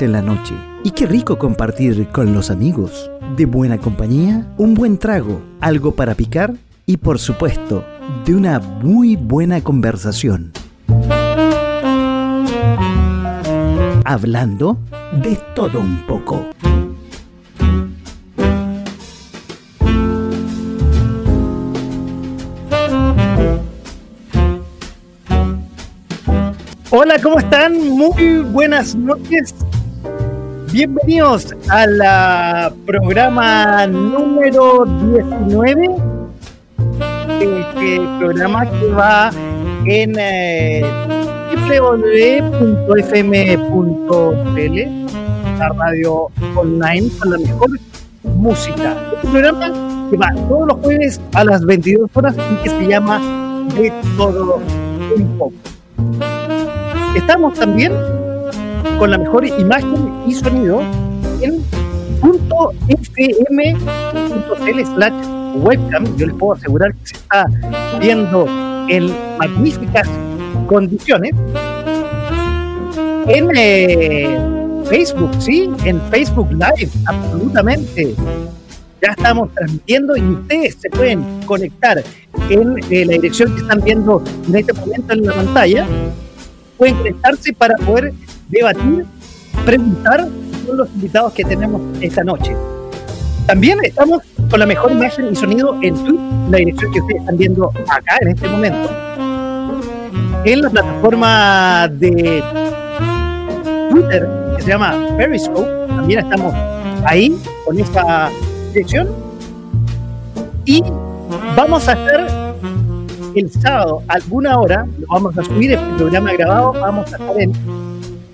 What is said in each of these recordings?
En la noche y qué rico compartir con los amigos. De buena compañía, un buen trago, algo para picar y por supuesto, de una muy buena conversación. Hablando de todo un poco. Hola, ¿cómo están? Muy buenas noches. Bienvenidos a la programa número 19. Este programa que va en eh, la radio online con la mejor música. Este programa que va todos los jueves a las 22 horas y que se llama De todo un poco. Estamos también con la mejor imagen y sonido en .fm.cl slash webcam. Yo les puedo asegurar que se está viendo en magníficas condiciones. En eh, Facebook, sí, en Facebook Live, absolutamente. Ya estamos transmitiendo y ustedes se pueden conectar en eh, la dirección que están viendo en este momento en la pantalla pueden conectarse para poder debatir, preguntar con los invitados que tenemos esta noche. También estamos con la mejor imagen y sonido en Twitch, la dirección que ustedes están viendo acá en este momento. En la plataforma de Twitter, que se llama Periscope, también estamos ahí con esta dirección. Y vamos a hacer el sábado, alguna hora, lo vamos a subir este programa grabado, vamos a estar en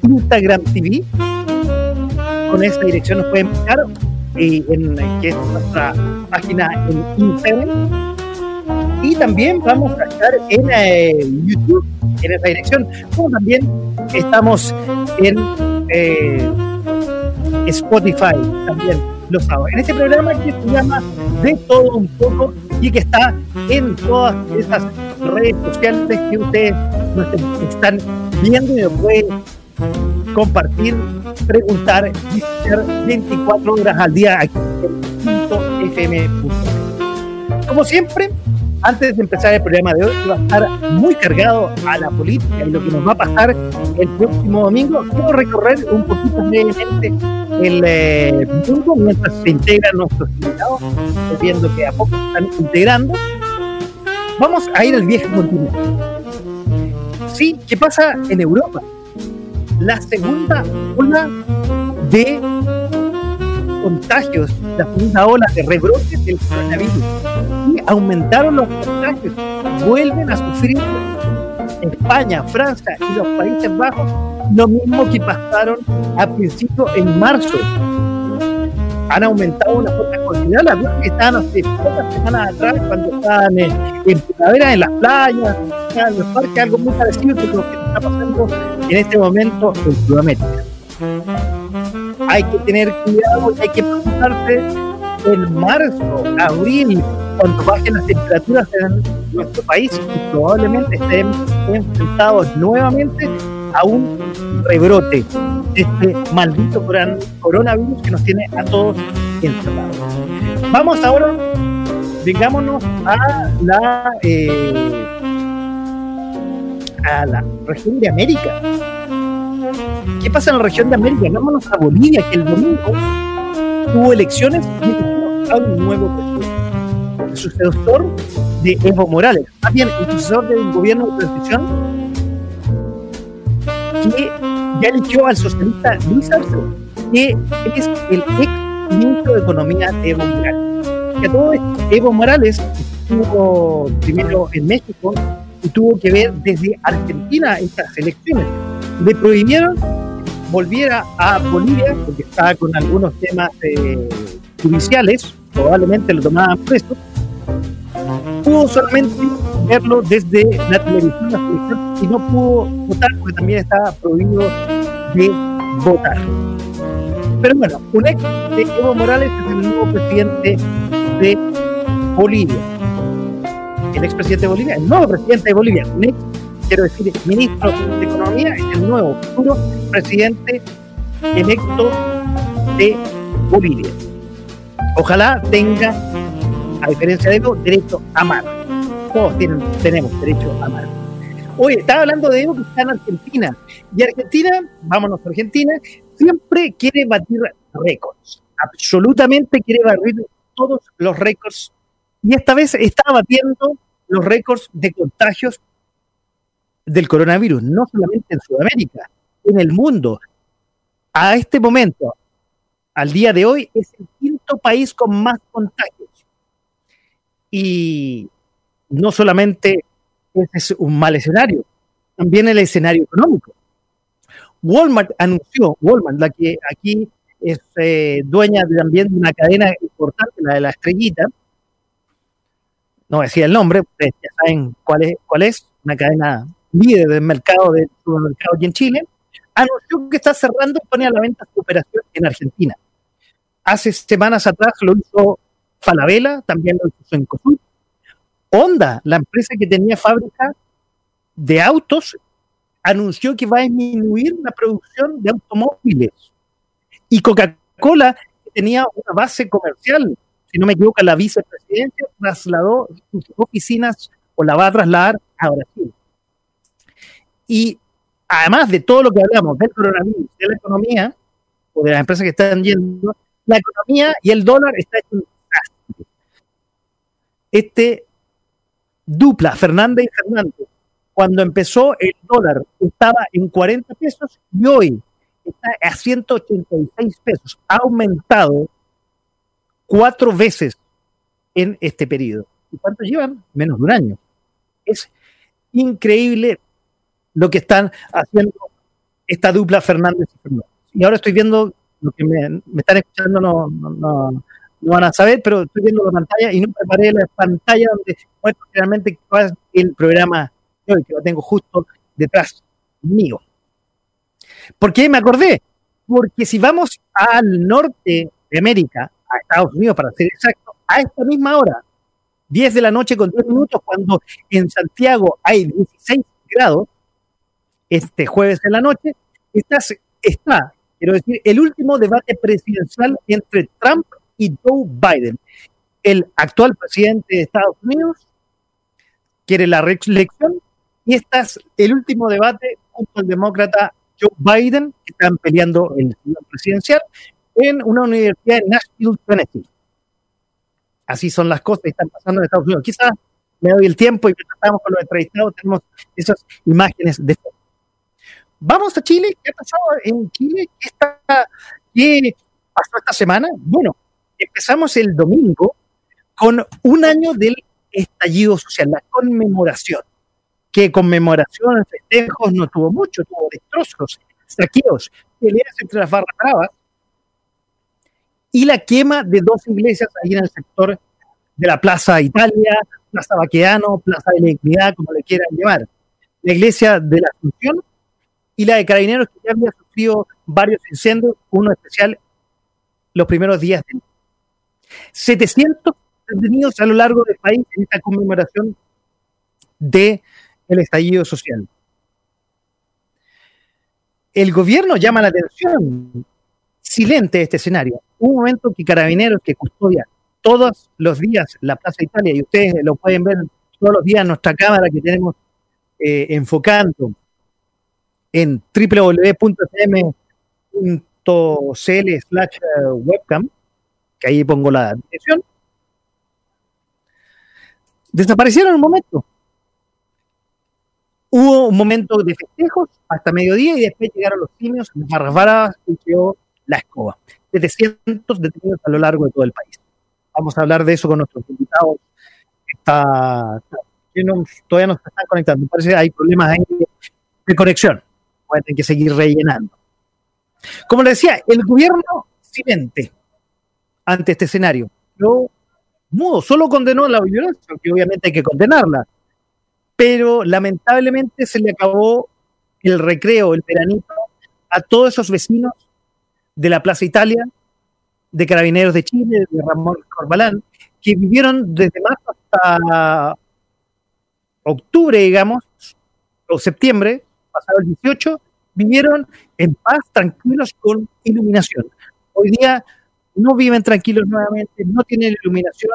Instagram TV. Con esta dirección nos pueden buscar, eh, en, que es nuestra página en Instagram. Y también vamos a estar en eh, YouTube, en esa dirección, como también estamos en eh, Spotify también los sábados. En este programa que se llama De todo un poco y que está en todas esas redes sociales que ustedes están viendo y nos pueden compartir, preguntar y hacer 24 horas al día aquí en FM. Como siempre, antes de empezar el programa de hoy, va a estar muy cargado a la política y lo que nos va a pasar el próximo domingo. Quiero recorrer un poquito brevemente el eh, mundo mientras se integran nuestros invitados, viendo que a poco se están integrando. Vamos a ir al viejo continente. Sí, ¿qué pasa en Europa? La segunda ola de contagios, la segunda ola de rebrote del coronavirus. Y aumentaron los contagios. Vuelven a sufrir España, Francia y los Países Bajos lo mismo que pasaron a principio en marzo. Han aumentado una forma considerable. que estaban hace pocas semanas atrás, cuando estaban en, primavera en las playas, en los parques, algo muy parecido lo que está pasando en este momento en Sudamérica hay que tener cuidado y hay que preocuparse en marzo, abril, cuando bajen las temperaturas en nuestro país probablemente estemos enfrentados nuevamente a un rebrote de este maldito coronavirus que nos tiene a todos encerrados. Vamos ahora, digámonos a la eh, a la región de América ¿Qué pasa en la región de América? Vámonos a Bolivia, que el domingo hubo elecciones y a un nuevo presidente. El sucesor de Evo Morales, más bien el sucesor del gobierno de transición, que ya eligió al socialista Luis Arce, que es el ex ministro de Economía de Evo Morales. Que todo Evo Morales estuvo primero en México y tuvo que ver desde Argentina estas elecciones. Le prohibieron volviera a Bolivia, porque estaba con algunos temas eh, judiciales, probablemente lo tomaban preso, pudo solamente verlo desde la televisión, y no pudo votar porque también estaba prohibido de votar. Pero bueno, un ex de Evo Morales es el nuevo presidente de Bolivia. El expresidente de Bolivia, el nuevo presidente de Bolivia, un ex quiero decir, ministro de Economía, es el nuevo futuro presidente electo de Bolivia. Ojalá tenga, a diferencia de Evo, derecho a amar. Todos tienen, tenemos derecho a amar. Oye, estaba hablando de Evo que está en Argentina. Y Argentina, vámonos a Argentina, siempre quiere batir récords. Absolutamente quiere batir todos los récords. Y esta vez está batiendo los récords de contagios del coronavirus, no solamente en Sudamérica, en el mundo. A este momento, al día de hoy, es el quinto país con más contagios. Y no solamente es un mal escenario, también el escenario económico. Walmart anunció, Walmart, la que aquí es eh, dueña también de una cadena importante, la de la estrellita, no decía el nombre, ustedes ya saben cuál es, cuál es, una cadena líder del mercado de supermercados aquí en Chile, anunció que está cerrando y pone a la venta su operación en Argentina. Hace semanas atrás lo hizo Falabella, también lo hizo Cencosud. Honda, la empresa que tenía fábrica de autos, anunció que va a disminuir la producción de automóviles. Y Coca-Cola, que tenía una base comercial, si no me equivoco, la vicepresidencia trasladó sus oficinas o la va a trasladar a Brasil. Y además de todo lo que hablamos del coronavirus, de la economía, o de las empresas que están yendo, la economía y el dólar está hecho un desastre. Este dupla, Fernández y Fernández, cuando empezó el dólar estaba en 40 pesos y hoy está a 186 pesos. Ha aumentado cuatro veces en este periodo. ¿Y cuánto llevan? Menos de un año. Es increíble lo que están haciendo esta dupla Fernández y Fernández. Y ahora estoy viendo, lo que me, están escuchando no, no, van a saber, pero estoy viendo la pantalla y no preparé la pantalla donde muestro realmente cuál el programa que lo tengo justo detrás mío. ¿Por qué me acordé? Porque si vamos al norte de América, a Estados Unidos para ser exacto, a esta misma hora, 10 de la noche con 10 minutos, cuando en Santiago hay 16 grados, este jueves en la noche, está, está, quiero decir, el último debate presidencial entre Trump y Joe Biden. El actual presidente de Estados Unidos quiere la reelección y este es el último debate junto al demócrata Joe Biden, que están peleando el presidencial, en una universidad en Nashville, Tennessee. Así son las cosas que están pasando en Estados Unidos. Quizás me doy el tiempo y estamos con los entrevistados tenemos esas imágenes de. Vamos a Chile. ¿Qué ha pasado en Chile? ¿Qué, está, ¿Qué pasó esta semana? Bueno, empezamos el domingo con un año del estallido social, la conmemoración. Que conmemoración, festejos no tuvo mucho, tuvo destrozos, saqueos, peleas entre las barras bravas y la quema de dos iglesias ahí en el sector de la Plaza Italia, Plaza Baqueano, Plaza de la Dignidad, como le quieran llamar. La iglesia de la Asunción y la de Carabineros, que ya había sufrido varios incendios, uno especial los primeros días. De 700 detenidos a lo largo del país en esta conmemoración del el estallido social. El gobierno llama la atención silente este escenario. Un momento que Carabineros, que custodia todos los días la Plaza Italia, y ustedes lo pueden ver todos los días en nuestra cámara que tenemos eh, enfocando en www.fm.cl slash webcam, que ahí pongo la dirección, desaparecieron un momento. Hubo un momento de festejos hasta mediodía y después llegaron los simios, las barras y quedó la escoba. 700 detenidos a lo largo de todo el país. Vamos a hablar de eso con nuestros invitados. Está, todavía no se están conectando. Parece que hay problemas de conexión. Voy que seguir rellenando. Como le decía, el gobierno silente ante este escenario. Yo, mudo, solo condenó la violencia, que obviamente hay que condenarla. Pero lamentablemente se le acabó el recreo, el veranito, a todos esos vecinos de la Plaza Italia, de Carabineros de Chile, de Ramón Corbalán, que vivieron desde marzo hasta octubre, digamos, o septiembre, pasado el 18, vivieron en paz, tranquilos, con iluminación. Hoy día no viven tranquilos nuevamente, no tienen iluminación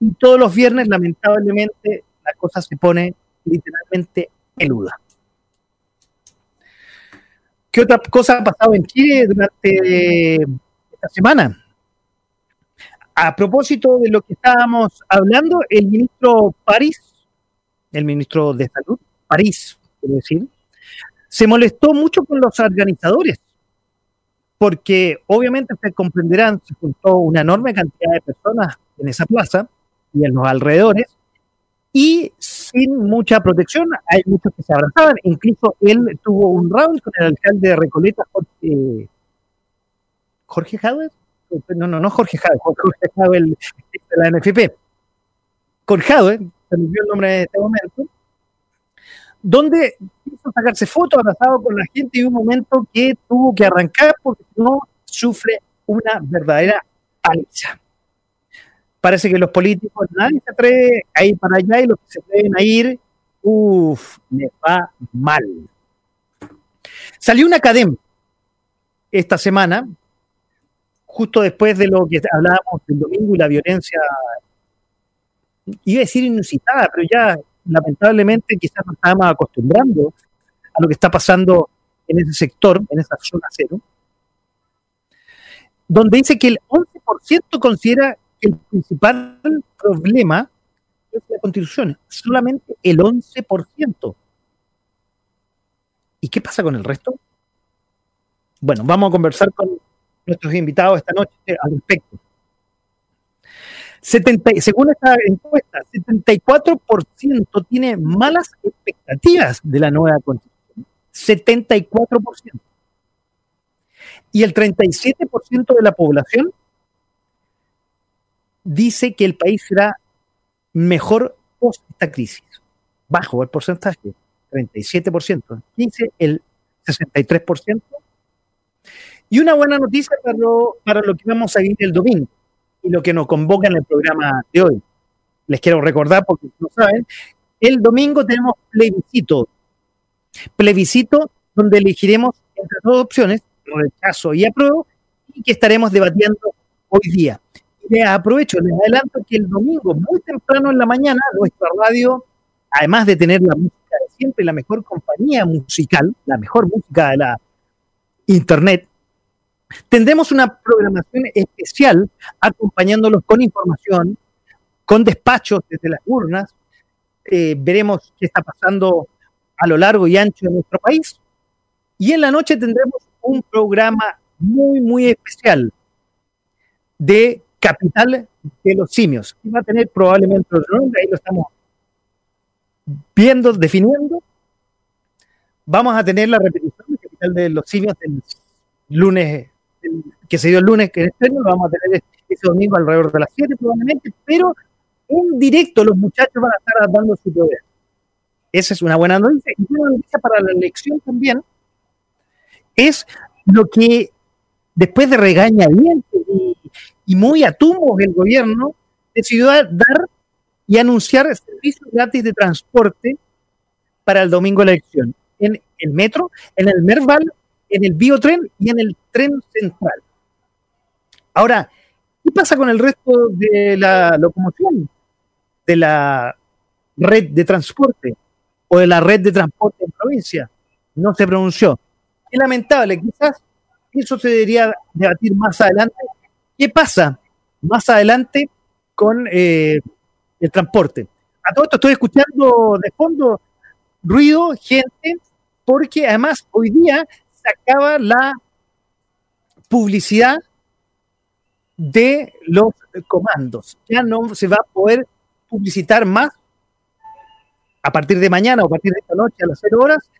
y todos los viernes, lamentablemente, la cosa se pone literalmente peluda. ¿Qué otra cosa ha pasado en Chile durante esta semana? A propósito de lo que estábamos hablando, el ministro París, el ministro de Salud, París, quiero decir, se molestó mucho con los organizadores, porque obviamente ustedes comprenderán, se juntó una enorme cantidad de personas en esa plaza y en los alrededores, y sin mucha protección, hay muchos que se abrazaban, incluso él tuvo un round con el alcalde de Recoleta, Jorge, Jorge no, no, no Jorge Jade, Jorge Jade de la NFP, con Jade, se me dio el nombre en este momento, donde quiso sacarse fotos abrazado con la gente y un momento que tuvo que arrancar porque no sufre una verdadera paliza. Parece que los políticos, nadie se atreve a ir para allá y los que se atreven a ir, uff, me va mal. Salió una academia esta semana justo después de lo que hablábamos del domingo y la violencia, iba a decir inusitada, pero ya lamentablemente quizás nos estábamos acostumbrando a lo que está pasando en ese sector, en esa zona cero, donde dice que el 11% considera el principal problema es la constitución, solamente el 11%. ¿Y qué pasa con el resto? Bueno, vamos a conversar con nuestros invitados esta noche al respecto. 70, según esta encuesta, 74% tiene malas expectativas de la nueva constitución. 74%. Y el 37% de la población dice que el país será mejor post esta crisis. Bajo el porcentaje, 37%. 15, el 63%. Y una buena noticia para lo, para lo que vamos a vivir el domingo y lo que nos convoca en el programa de hoy. Les quiero recordar, porque no saben, el domingo tenemos plebiscito. Plebiscito donde elegiremos entre dos opciones, rechazo y apruebo, y que estaremos debatiendo hoy día. Les aprovecho, les adelanto que el domingo, muy temprano en la mañana, nuestra radio, además de tener la música de siempre, la mejor compañía musical, la mejor música de la internet, Tendremos una programación especial acompañándolos con información, con despachos desde las urnas. Eh, veremos qué está pasando a lo largo y ancho de nuestro país. Y en la noche tendremos un programa muy, muy especial de Capital de los Simios. va a tener probablemente otro nombre, ahí lo estamos viendo, definiendo. Vamos a tener la repetición de Capital de los Simios el lunes que se dio el lunes, que este lo vamos a tener ese domingo alrededor de las 7 probablemente, pero en directo los muchachos van a estar dando su poder. Esa es una buena noticia. Y una noticia para la elección también es lo que después de regaña y, y muy a tumbos el gobierno decidió dar y anunciar servicios gratis de transporte para el domingo de la elección. En el metro, en el Merval en el biotren y en el tren central. Ahora, ¿qué pasa con el resto de la locomoción? De la red de transporte o de la red de transporte en provincia. No se pronunció. Es lamentable, quizás eso se debería debatir más adelante. ¿Qué pasa más adelante con eh, el transporte? A todo esto estoy escuchando de fondo ruido, gente, porque además hoy día acaba la publicidad de los comandos. Ya no se va a poder publicitar más a partir de mañana o a partir de esta noche a las 0 horas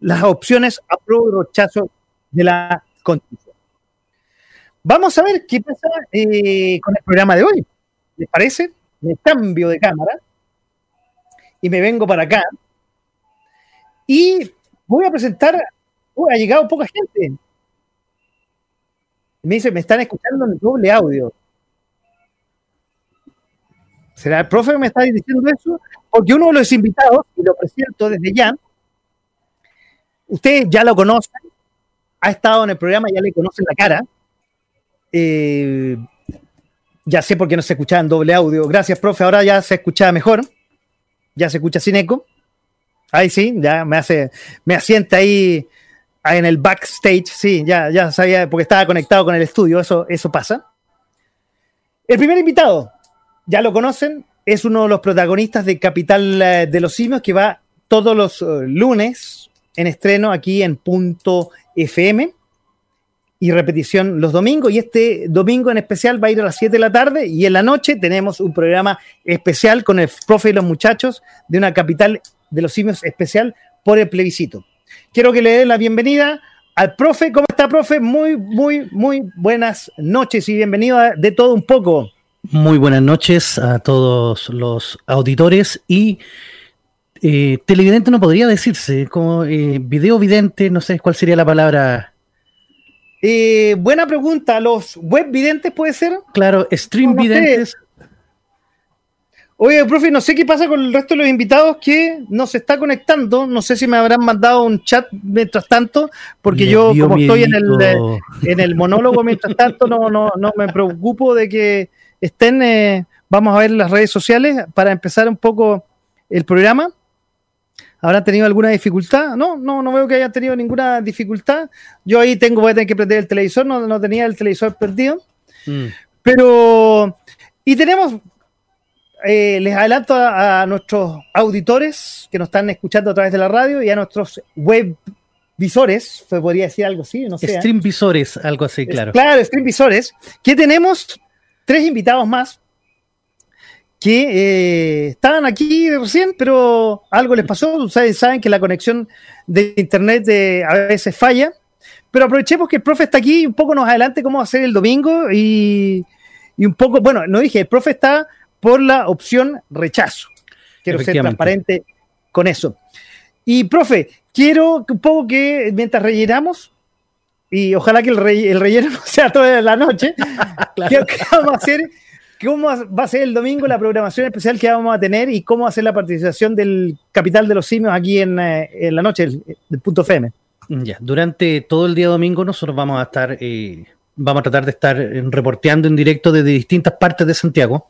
las opciones apruebo y rechazo de la constitución. Vamos a ver qué pasa eh, con el programa de hoy. ¿Les parece? Me cambio de cámara y me vengo para acá. Y voy a presentar ha llegado poca gente. Me dice, me están escuchando en doble audio. ¿Será el profe que me está diciendo eso? Porque uno de los invitados, y lo presento desde ya, ustedes ya lo conocen, ha estado en el programa, ya le conocen la cara. Eh, ya sé por qué no se escuchaba en doble audio. Gracias, profe. Ahora ya se escuchaba mejor. Ya se escucha sin eco. Ahí sí, ya me hace, me asienta ahí, en el backstage. Sí, ya, ya sabía, porque estaba conectado con el estudio. Eso, eso pasa. El primer invitado, ya lo conocen, es uno de los protagonistas de Capital eh, de los Simios que va todos los eh, lunes en estreno aquí en Punto FM y repetición los domingos. Y este domingo en especial va a ir a las 7 de la tarde y en la noche tenemos un programa especial con el profe y los muchachos de una capital de los simios especial por el plebiscito. Quiero que le den la bienvenida al profe. ¿Cómo está, profe? Muy, muy, muy buenas noches y bienvenido De Todo Un Poco. Muy buenas noches a todos los auditores y eh, televidente no podría decirse, como eh, video vidente, no sé cuál sería la palabra eh, buena pregunta. ¿Los web videntes puede ser? Claro, stream videntes. Oye, profe, no sé qué pasa con el resto de los invitados que no se está conectando. No sé si me habrán mandado un chat mientras tanto, porque yo, como estoy en el, eh, en el monólogo mientras tanto, no, no, no me preocupo de que estén. Eh, vamos a ver las redes sociales para empezar un poco el programa. ¿Habrán tenido alguna dificultad? No, no, no veo que hayan tenido ninguna dificultad. Yo ahí tengo, voy a tener que prender el televisor, no, no tenía el televisor perdido. Mm. Pero, y tenemos, eh, les adelanto a, nuestros auditores que nos están escuchando a través de la radio y a nuestros web visores, se podría decir algo así, no sé. ¿eh? Stream visores, algo así, claro. Claro, stream visores, que tenemos tres invitados más que eh, estaban aquí recién, pero algo les pasó. Ustedes saben que la conexión de internet de, a veces falla. Pero aprovechemos que el profe está aquí y un poco nos adelante cómo va a ser el domingo y, un poco, bueno, no dije, el profe está por la opción rechazo. Quiero ser transparente con eso. Y profe, quiero un poco que mientras rellenamos, y ojalá que el, el relleno no sea toda la noche, claro. ¿qué vamos a hacer? Cómo va a ser el domingo la programación especial que vamos a tener y cómo va a ser la participación del Capital de los Simios aquí en, eh, la noche del punto FM. Ya, durante todo el día domingo nosotros vamos a estar, eh, vamos a tratar de estar reporteando en directo desde distintas partes de Santiago.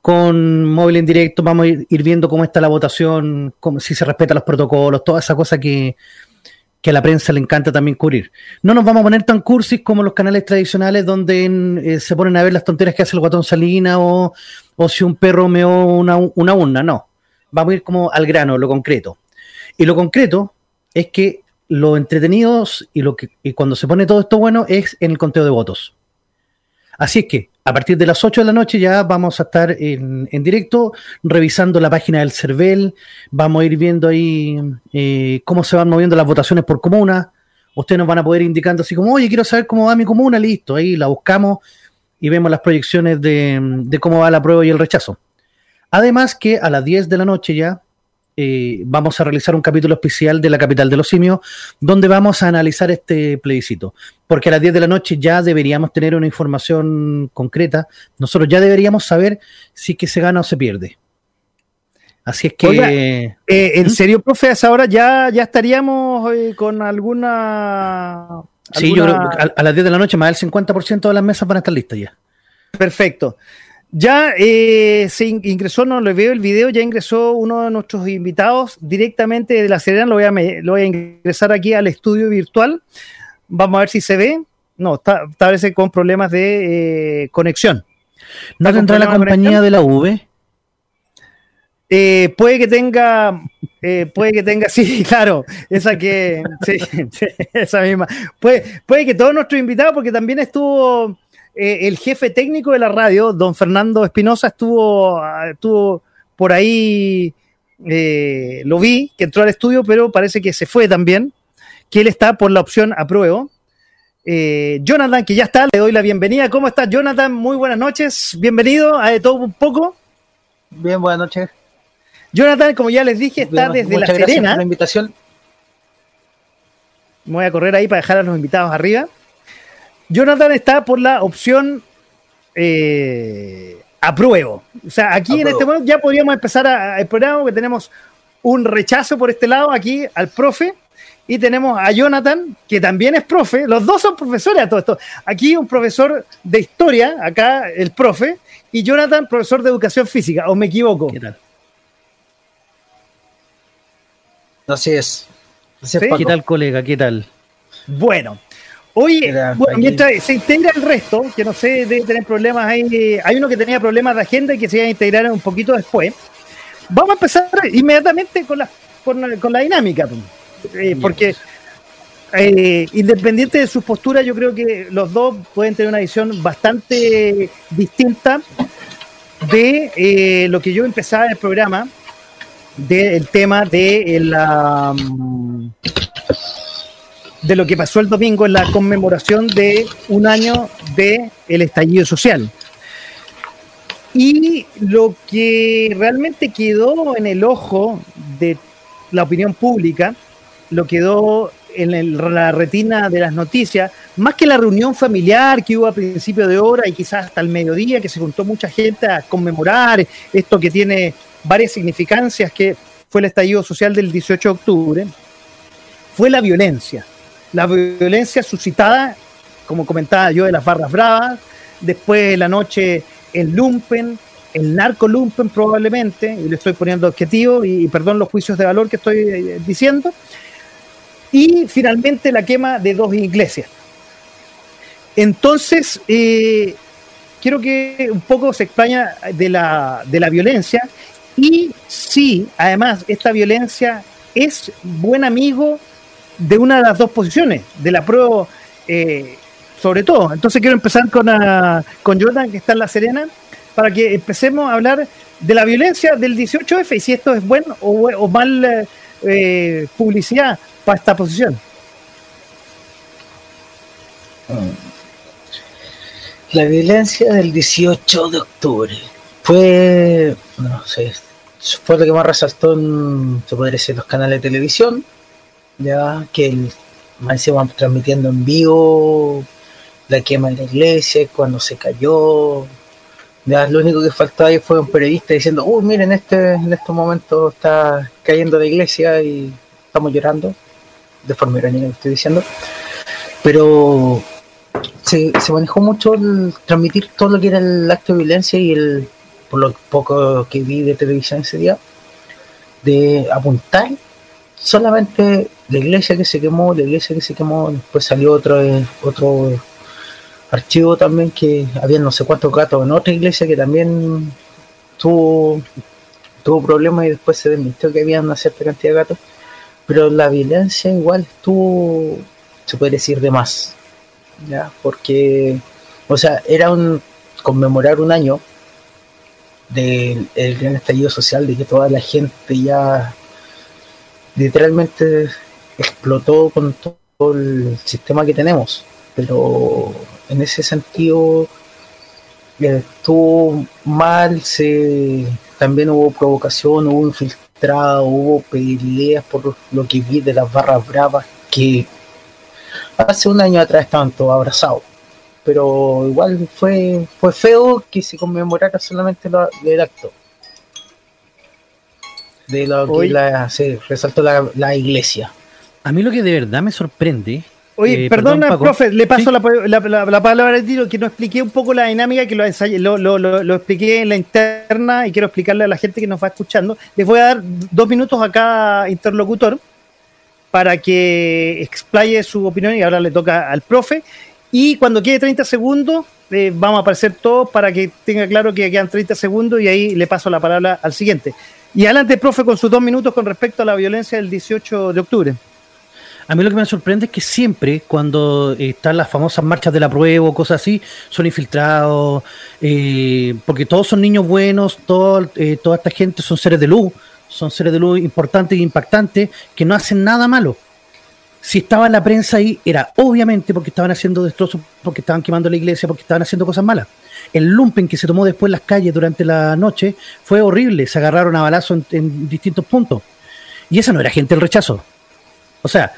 Con móvil en directo vamos a ir, viendo cómo está la votación, cómo, si se respetan los protocolos, toda esa cosa que, que a la prensa le encanta también cubrir. No nos vamos a poner tan cursis como los canales tradicionales donde eh, se ponen a ver las tonteras que hace el guatón Salina o, o si un perro meó una, una urna, no. Vamos a ir como al grano, lo concreto. Y lo concreto es que lo entretenidos y, lo que, y cuando se pone todo esto bueno es en el conteo de votos. Así es que a partir de las 8 de la noche ya vamos a estar en, directo revisando la página del CERVEL, vamos a ir viendo ahí eh, cómo se van moviendo las votaciones por comuna. Ustedes nos van a poder ir indicando así como, oye, quiero saber cómo va mi comuna, listo, ahí la buscamos y vemos las proyecciones de, de cómo va la prueba y el rechazo. Además que a las 10 de la noche ya eh, vamos a realizar un capítulo especial de la capital de los simios, donde vamos a analizar este plebiscito. Porque a las 10 de la noche ya deberíamos tener una información concreta. Nosotros ya deberíamos saber si que se gana o se pierde. Así es que. Eh, ¿En ¿Mm? serio, profe? A esa hora ya, ya estaríamos eh, con alguna. Sí, yo a, a, las 10 de la noche más del 50% de las mesas van a estar listas ya. Perfecto. Ya eh, se ingresó, no le veo el video, ya ingresó uno de nuestros invitados directamente de La Serena, lo voy a, lo voy a ingresar aquí al estudio virtual. Vamos a ver si se ve. No, está, parece con problemas de eh, conexión. ¿No tendrá la compañía de la V? Eh, puede que tenga, puede que tenga, sí, claro, esa que, sí, esa misma. Puede, puede que todos nuestros invitados, porque también estuvo eh, el jefe técnico de la radio, don Fernando Espinosa, estuvo, estuvo por ahí, eh, lo vi, que entró al estudio, pero parece que se fue también, que él está por la opción apruebo. Eh, Jonathan, que ya está, le doy la bienvenida. ¿Cómo estás, Jonathan? Muy buenas noches. Bienvenido a De Todo Un Poco. Bien, buenas noches. Jonathan, como ya les dije, está desde La Serena. Por la invitación. voy a correr ahí para dejar a los invitados arriba. Jonathan está por la opción eh, apruebo. O sea, aquí en este momento ya podríamos empezar a, programa que tenemos un rechazo por este lado aquí al profe y tenemos a Jonathan, que también es profe. Los dos son profesores a todo esto. Aquí un profesor de historia, acá el profe, y Jonathan, profesor de educación física, ¿o me equivoco? ¿Qué tal? Así es. Así es ¿Qué tal, colega? ¿Qué tal? Bueno, Oye, bueno, mientras se integra el resto, que no sé, debe tener problemas ahí. Hay uno que tenía problemas de agenda y que se iba a integrar un poquito después. Vamos a empezar inmediatamente con la, con la, dinámica, eh, porque eh, independiente de sus posturas, yo creo que los dos pueden tener una visión bastante distinta de eh, lo que yo empezaba el programa, del tema de la de lo que pasó el domingo en la conmemoración de un año del el estallido social. Y lo que realmente quedó en el ojo de la opinión pública, lo quedó en la retina de las noticias, más que la reunión familiar que hubo a principio de hora y quizás hasta el mediodía, que se juntó mucha gente a conmemorar esto que tiene varias significancias, que fue el estallido social del 18 de octubre, fue la violencia la violencia suscitada, como comentaba yo, de las barras bravas, después de la noche el lumpen, el narco lumpen probablemente, y le estoy poniendo objetivo, y, perdón los juicios de valor que estoy eh, diciendo, y finalmente la quema de dos iglesias. Entonces, eh, quiero que un poco se extraña de la, de la violencia, y sí, además, esta violencia es buen amigo de una de las dos posiciones, de la prueba eh, sobre todo. Entonces quiero empezar con, a, con Jordan, que está en La Serena, para que empecemos a hablar de la violencia del 18F y si esto es bueno o, mal eh, publicidad para esta posición. La violencia del 18 de octubre fue, no sé, fue lo que más resaltó en, se podría decir, los canales de televisión, ya que el, más van transmitiendo en vivo la quema de la iglesia, cuando se cayó. Ya, lo único que faltaba ahí fue un periodista diciendo, uy, miren, este, en estos momentos está cayendo la iglesia y estamos llorando, de forma irónica estoy diciendo. Pero se, se, manejó mucho el transmitir todo lo que era el acto de violencia y el, por lo poco que vi de televisión ese día, de apuntar solamente la iglesia que se quemó, la iglesia que se quemó, después salió otro, eh, otro archivo también que había no sé cuántos gatos en otra iglesia que también tuvo, tuvo problemas y después se desmintió que había una cierta cantidad de gatos. Pero la violencia igual estuvo, se puede decir, de más. ¿ya? Porque, o sea, era un conmemorar un año del gran estallido social, de que toda la gente ya literalmente explotó con todo el sistema que tenemos. Pero en ese sentido estuvo mal, se, también hubo provocación, hubo infiltrado, hubo peleas por lo que vi de las barras bravas que hace un año atrás estaban todos abrazados. Pero igual fue, fue feo que se conmemorara solamente lo, el acto de lo que la, se resaltó la, iglesia. A mí lo que de verdad me sorprende. Oye, eh, perdona, profe, le paso la, palabra de tiro, que no expliqué un poco la dinámica, que lo, lo, lo, expliqué en la interna y quiero explicarle a la gente que nos va escuchando. Les voy a dar dos minutos a cada interlocutor para que explaye su opinión y ahora le toca al profe. Y cuando quede 30 segundos, eh, vamos a aparecer todos para que tenga claro que quedan 30 segundos y ahí le paso la palabra al siguiente. Y adelante, profe, con sus dos minutos con respecto a la violencia del 18 de octubre. A mí lo que me sorprende es que siempre cuando están las famosas marchas de la prueba o cosas así, son infiltrados, eh, porque todos son niños buenos, todo, eh, toda esta gente son seres de luz, son seres de luz importantes e impactantes que no hacen nada malo. Si estaba la prensa ahí, era obviamente porque estaban haciendo destrozos, porque estaban quemando la iglesia, porque estaban haciendo cosas malas. El lumpen que se tomó después en las calles durante la noche fue horrible, se agarraron a balazo en, distintos puntos. Y esa no era gente del rechazo. O sea,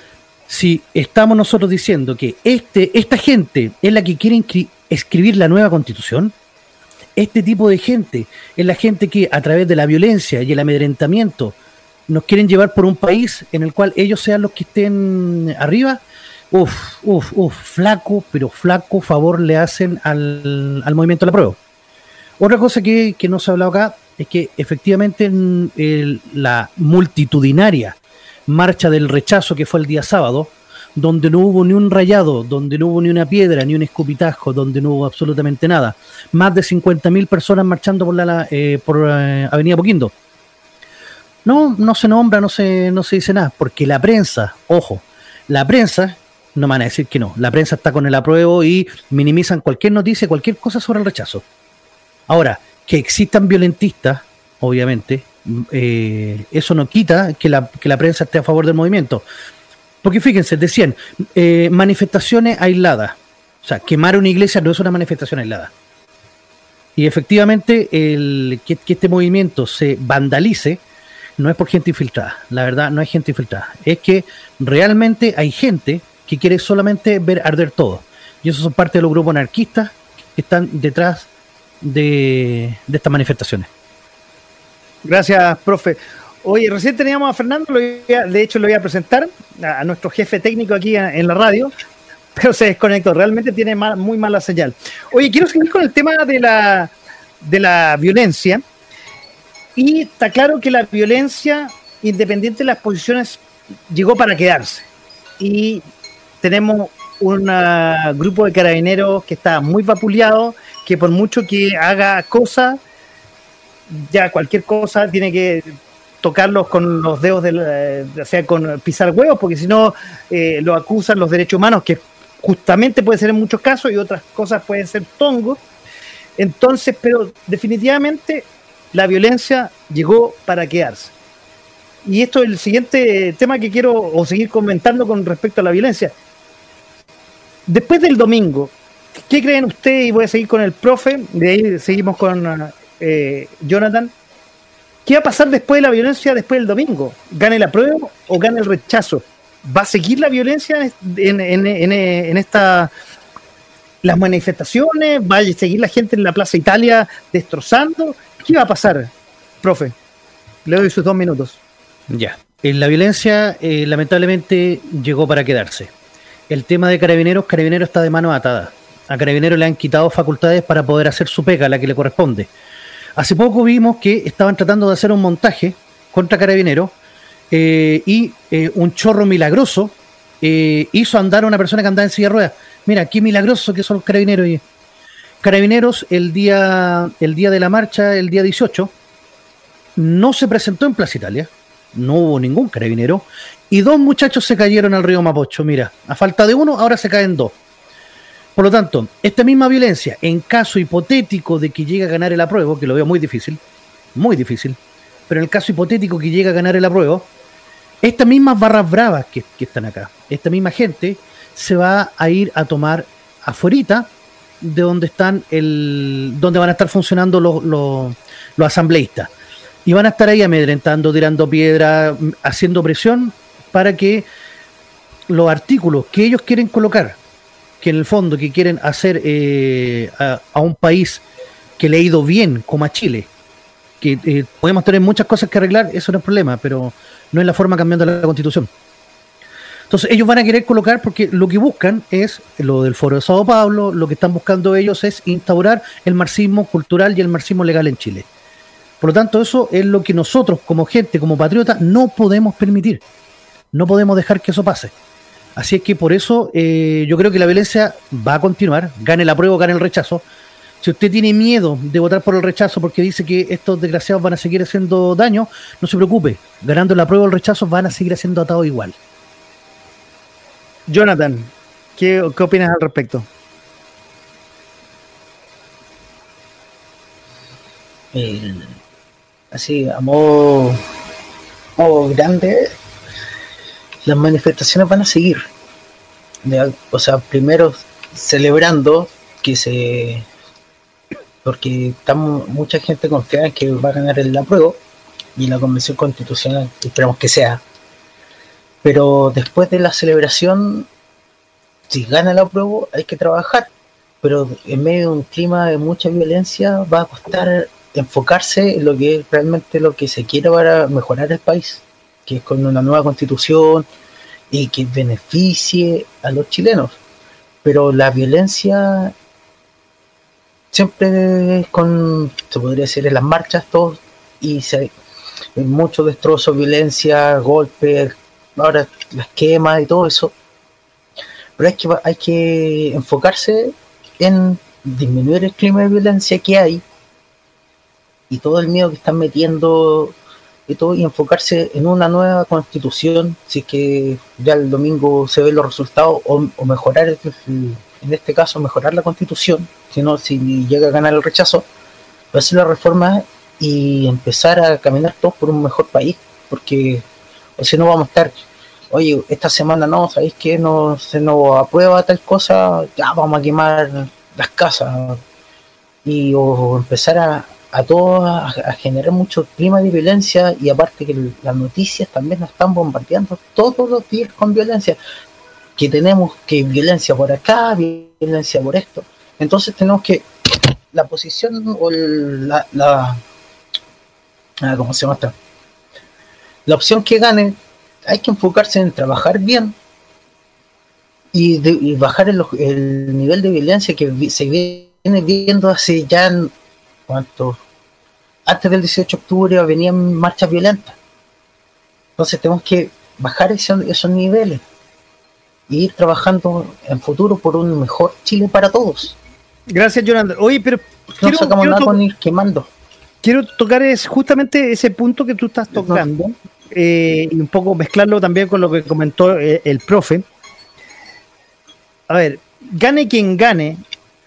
si estamos nosotros diciendo que este, esta gente es la que quiere escribir la nueva constitución, este tipo de gente es la gente que a través de la violencia y el amedrentamiento nos quieren llevar por un país en el cual ellos sean los que estén arriba. Uf, uf, uf, flaco, pero flaco favor le hacen al, al movimiento de la prueba. Otra cosa que, que, no se ha hablado acá es que efectivamente el, la multitudinaria marcha del rechazo que fue el día sábado, donde no hubo ni un rayado, donde no hubo ni una piedra, ni un escupitajo, donde no hubo absolutamente nada. Más de 50.000 personas marchando por la eh, por eh, Avenida Poquindo. No, no se nombra, no se, no se dice nada, porque la prensa, ojo, la prensa, no van a decir que no, la prensa está con el apruebo y minimizan cualquier noticia, cualquier cosa sobre el rechazo. Ahora, que existan violentistas, obviamente, eh, eso no quita que la, que la prensa esté a favor del movimiento. Porque fíjense, decían, eh, manifestaciones aisladas. O sea, quemar una iglesia no es una manifestación aislada. Y efectivamente, el, que, que, este movimiento se vandalice no es por gente infiltrada. La verdad, no hay gente infiltrada. Es que realmente hay gente que quiere solamente ver arder todo. Y esos son parte de los grupos anarquistas que están detrás de, estas manifestaciones. Gracias, profe. Oye, recién teníamos a Fernando, de hecho lo voy a presentar a, nuestro jefe técnico aquí en, la radio, pero se desconectó, realmente tiene muy mala señal. Oye, quiero seguir con el tema de la, de la violencia. Y está claro que la violencia, independiente de las posiciones, llegó para quedarse. Y tenemos un grupo de carabineros que está muy vapuleado, que por mucho que haga cosas, ya cualquier cosa tiene que tocarlos con los dedos, del, o sea, con pisar huevos, porque si no eh, lo acusan los derechos humanos, que justamente puede ser en muchos casos y otras cosas pueden ser tongos. Entonces, pero definitivamente la violencia llegó para quedarse. Y esto es el siguiente tema que quiero o seguir comentando con respecto a la violencia. Después del domingo, ¿qué creen ustedes? Y voy a seguir con el profe, de ahí seguimos con eh, Jonathan. ¿Qué va a pasar después de la violencia, después del domingo? ¿Gane la prueba o gane el rechazo? ¿Va a seguir la violencia en, en, en, esta las manifestaciones? ¿Va a seguir la gente en la Plaza Italia destrozando? ¿Qué va a pasar, profe? Le doy sus dos minutos. Ya. En la violencia, eh, lamentablemente, llegó para quedarse. El tema de carabineros, carabineros está de mano atada. A carabineros le han quitado facultades para poder hacer su pega, la que le corresponde. Hace poco vimos que estaban tratando de hacer un montaje contra Carabineros eh, y eh, un chorro milagroso eh, hizo andar a una persona que andaba en silla de ruedas. Mira, qué milagroso que son los carabineros. Carabineros, el día, el día de la marcha, el día 18, no se presentó en Plaza Italia, no hubo ningún carabinero, y dos muchachos se cayeron al río Mapocho. Mira, a falta de uno, ahora se caen dos. Por lo tanto, esta misma violencia, en caso hipotético de que llegue a ganar el apruebo, que lo veo muy difícil, muy difícil, pero en el caso hipotético que llegue a ganar el apruebo, estas mismas barras bravas que, están acá, esta misma gente se va a ir a tomar afuera de donde están el, donde van a estar funcionando los, los, asambleístas. Y van a estar ahí amedrentando, tirando piedra, haciendo presión para que los artículos que ellos quieren colocar que en el fondo que quieren hacer eh, a, un país que le ha ido bien, como a Chile, que eh, podemos tener muchas cosas que arreglar, eso no es problema, pero no es la forma cambiando la constitución. Entonces ellos van a querer colocar, porque lo que buscan es, lo del Foro de Sao Paulo, lo que están buscando ellos es instaurar el marxismo cultural y el marxismo legal en Chile. Por lo tanto, eso es lo que nosotros como gente, como patriotas, no podemos permitir. No podemos dejar que eso pase. Así es que por eso eh, yo creo que la violencia va a continuar, gane la prueba gane el rechazo. Si usted tiene miedo de votar por el rechazo porque dice que estos desgraciados van a seguir haciendo daño, no se preocupe, ganando la prueba o el rechazo van a seguir haciendo atado igual. Jonathan, ¿qué, opinas al respecto? así, a modo grande, las manifestaciones van a seguir. O sea, primero celebrando que se. Porque estamos, mucha gente confía en que va a ganar el apruebo y la convención constitucional, esperamos que sea. Pero después de la celebración, si gana el apruebo, hay que trabajar. Pero en medio de un clima de mucha violencia, va a costar enfocarse en lo que es realmente lo que se quiere para mejorar el país que es con una nueva constitución y que beneficie a los chilenos. Pero la violencia siempre es con, se podría decir, en las marchas, todo, y se, mucho destrozo, violencia, golpes, ahora las quemas y todo eso. Pero hay que, hay que enfocarse en disminuir el clima de violencia que hay y todo el miedo que están metiendo y todo y enfocarse en una nueva constitución si es que ya el domingo se ven los resultados o, mejorar en este caso mejorar la constitución si no si llega a ganar el rechazo hacer la reforma y empezar a caminar todos por un mejor país porque o si no vamos a estar oye esta semana no sabéis que no se nos aprueba tal cosa ya vamos a quemar las casas. Y empezar a, a todos a, generar mucho clima de violencia y aparte que las noticias también nos están bombardeando todos los días con violencia. Que tenemos que violencia por acá violencia por esto. Entonces tenemos que la posición o la, la ah, ¿cómo se llama esta? La opción que gane hay que enfocarse en trabajar bien y, bajar el, nivel de violencia que se viene viendo hace ya cuánto antes del 18 de octubre venían marchas violentas. Entonces tenemos que bajar esos, niveles e ir trabajando en futuro por un mejor Chile para todos. Gracias Jonathan oye pero no sacamos nada con ir quemando. quiero tocar es justamente ese punto que tú estás tocando eh, y un poco mezclarlo también con lo que comentó eh, el profe a ver, gane quien gane,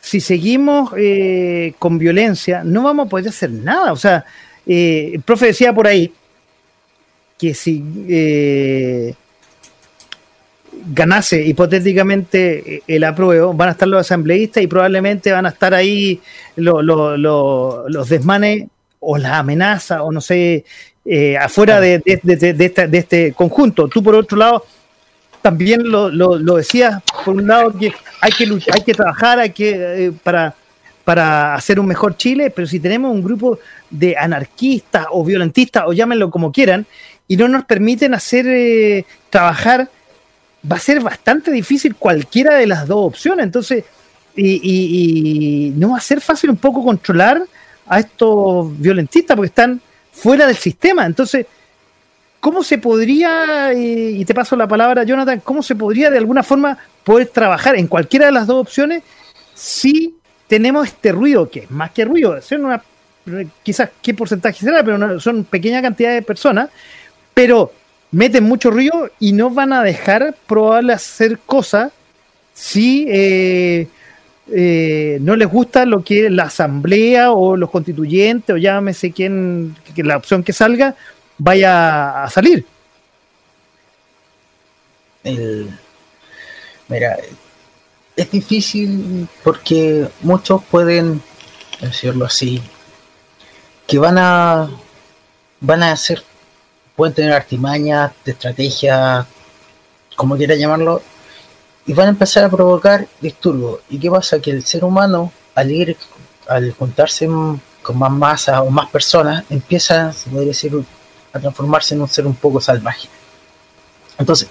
si seguimos eh, con violencia, no vamos a poder hacer nada. O sea, el profe decía por ahí que si ganase hipotéticamente el apruebo, van a estar los asambleístas y probablemente van a estar ahí los desmanes o las amenazas o no sé, afuera de, de este conjunto. Tú por otro lado también lo, lo, decías, por un lado, que hay que luchar, hay que trabajar hay que, eh, para, para hacer un mejor Chile, pero si tenemos un grupo de anarquistas o violentistas, o llámenlo como quieran, y no nos permiten hacer eh, trabajar, va a ser bastante difícil cualquiera de las dos opciones. Entonces, y, no va a ser fácil un poco controlar a estos violentistas porque están fuera del sistema. Entonces, ¿cómo se podría, y te paso la palabra, Jonathan, cómo se podría de alguna forma poder trabajar en cualquiera de las dos opciones si tenemos este ruido, que es más que ruido, son una, quizás qué porcentaje será, pero son pequeña cantidad de personas, pero meten mucho ruido y no van a dejar probable hacer cosas si eh, eh, no les gusta lo que la asamblea o los constituyentes o llámese quién, que la opción que salga, vaya a salir. mira, es difícil porque muchos pueden decirlo así, que van a van a hacer, pueden tener artimañas, de estrategia, como quiera llamarlo, y van a empezar a provocar disturbios. ¿Y qué pasa? Que el ser humano, al ir, al juntarse con más masa o más personas, empieza, se podría decir, transformarse en un ser un poco salvaje. Entonces,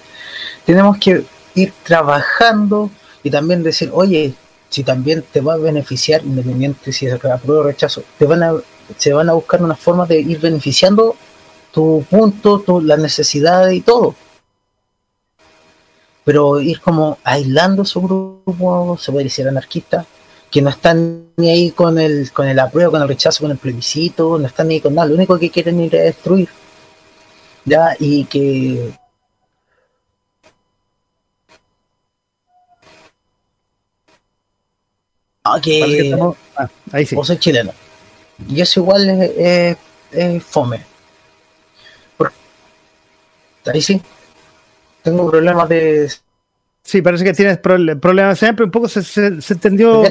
tenemos que ir trabajando y también decir, oye, si también te va a beneficiar, independiente si es apruebo o rechazo, te van a, se van a buscar una forma de ir beneficiando tu punto, tu, las necesidades y todo. Pero ir como aislando su grupo, se puede decir anarquista, que no están ni ahí con el, con el apruebo, con el rechazo, con el plebiscito, no están ni con nada, lo único que quieren ir a destruir ya y que ah, que ah, ahí sí. vos sois chileno. Y eso igual es, es, fome. Ahí sí tengo problemas de sí parece que tienes problemas siempre un poco se, se, se entendió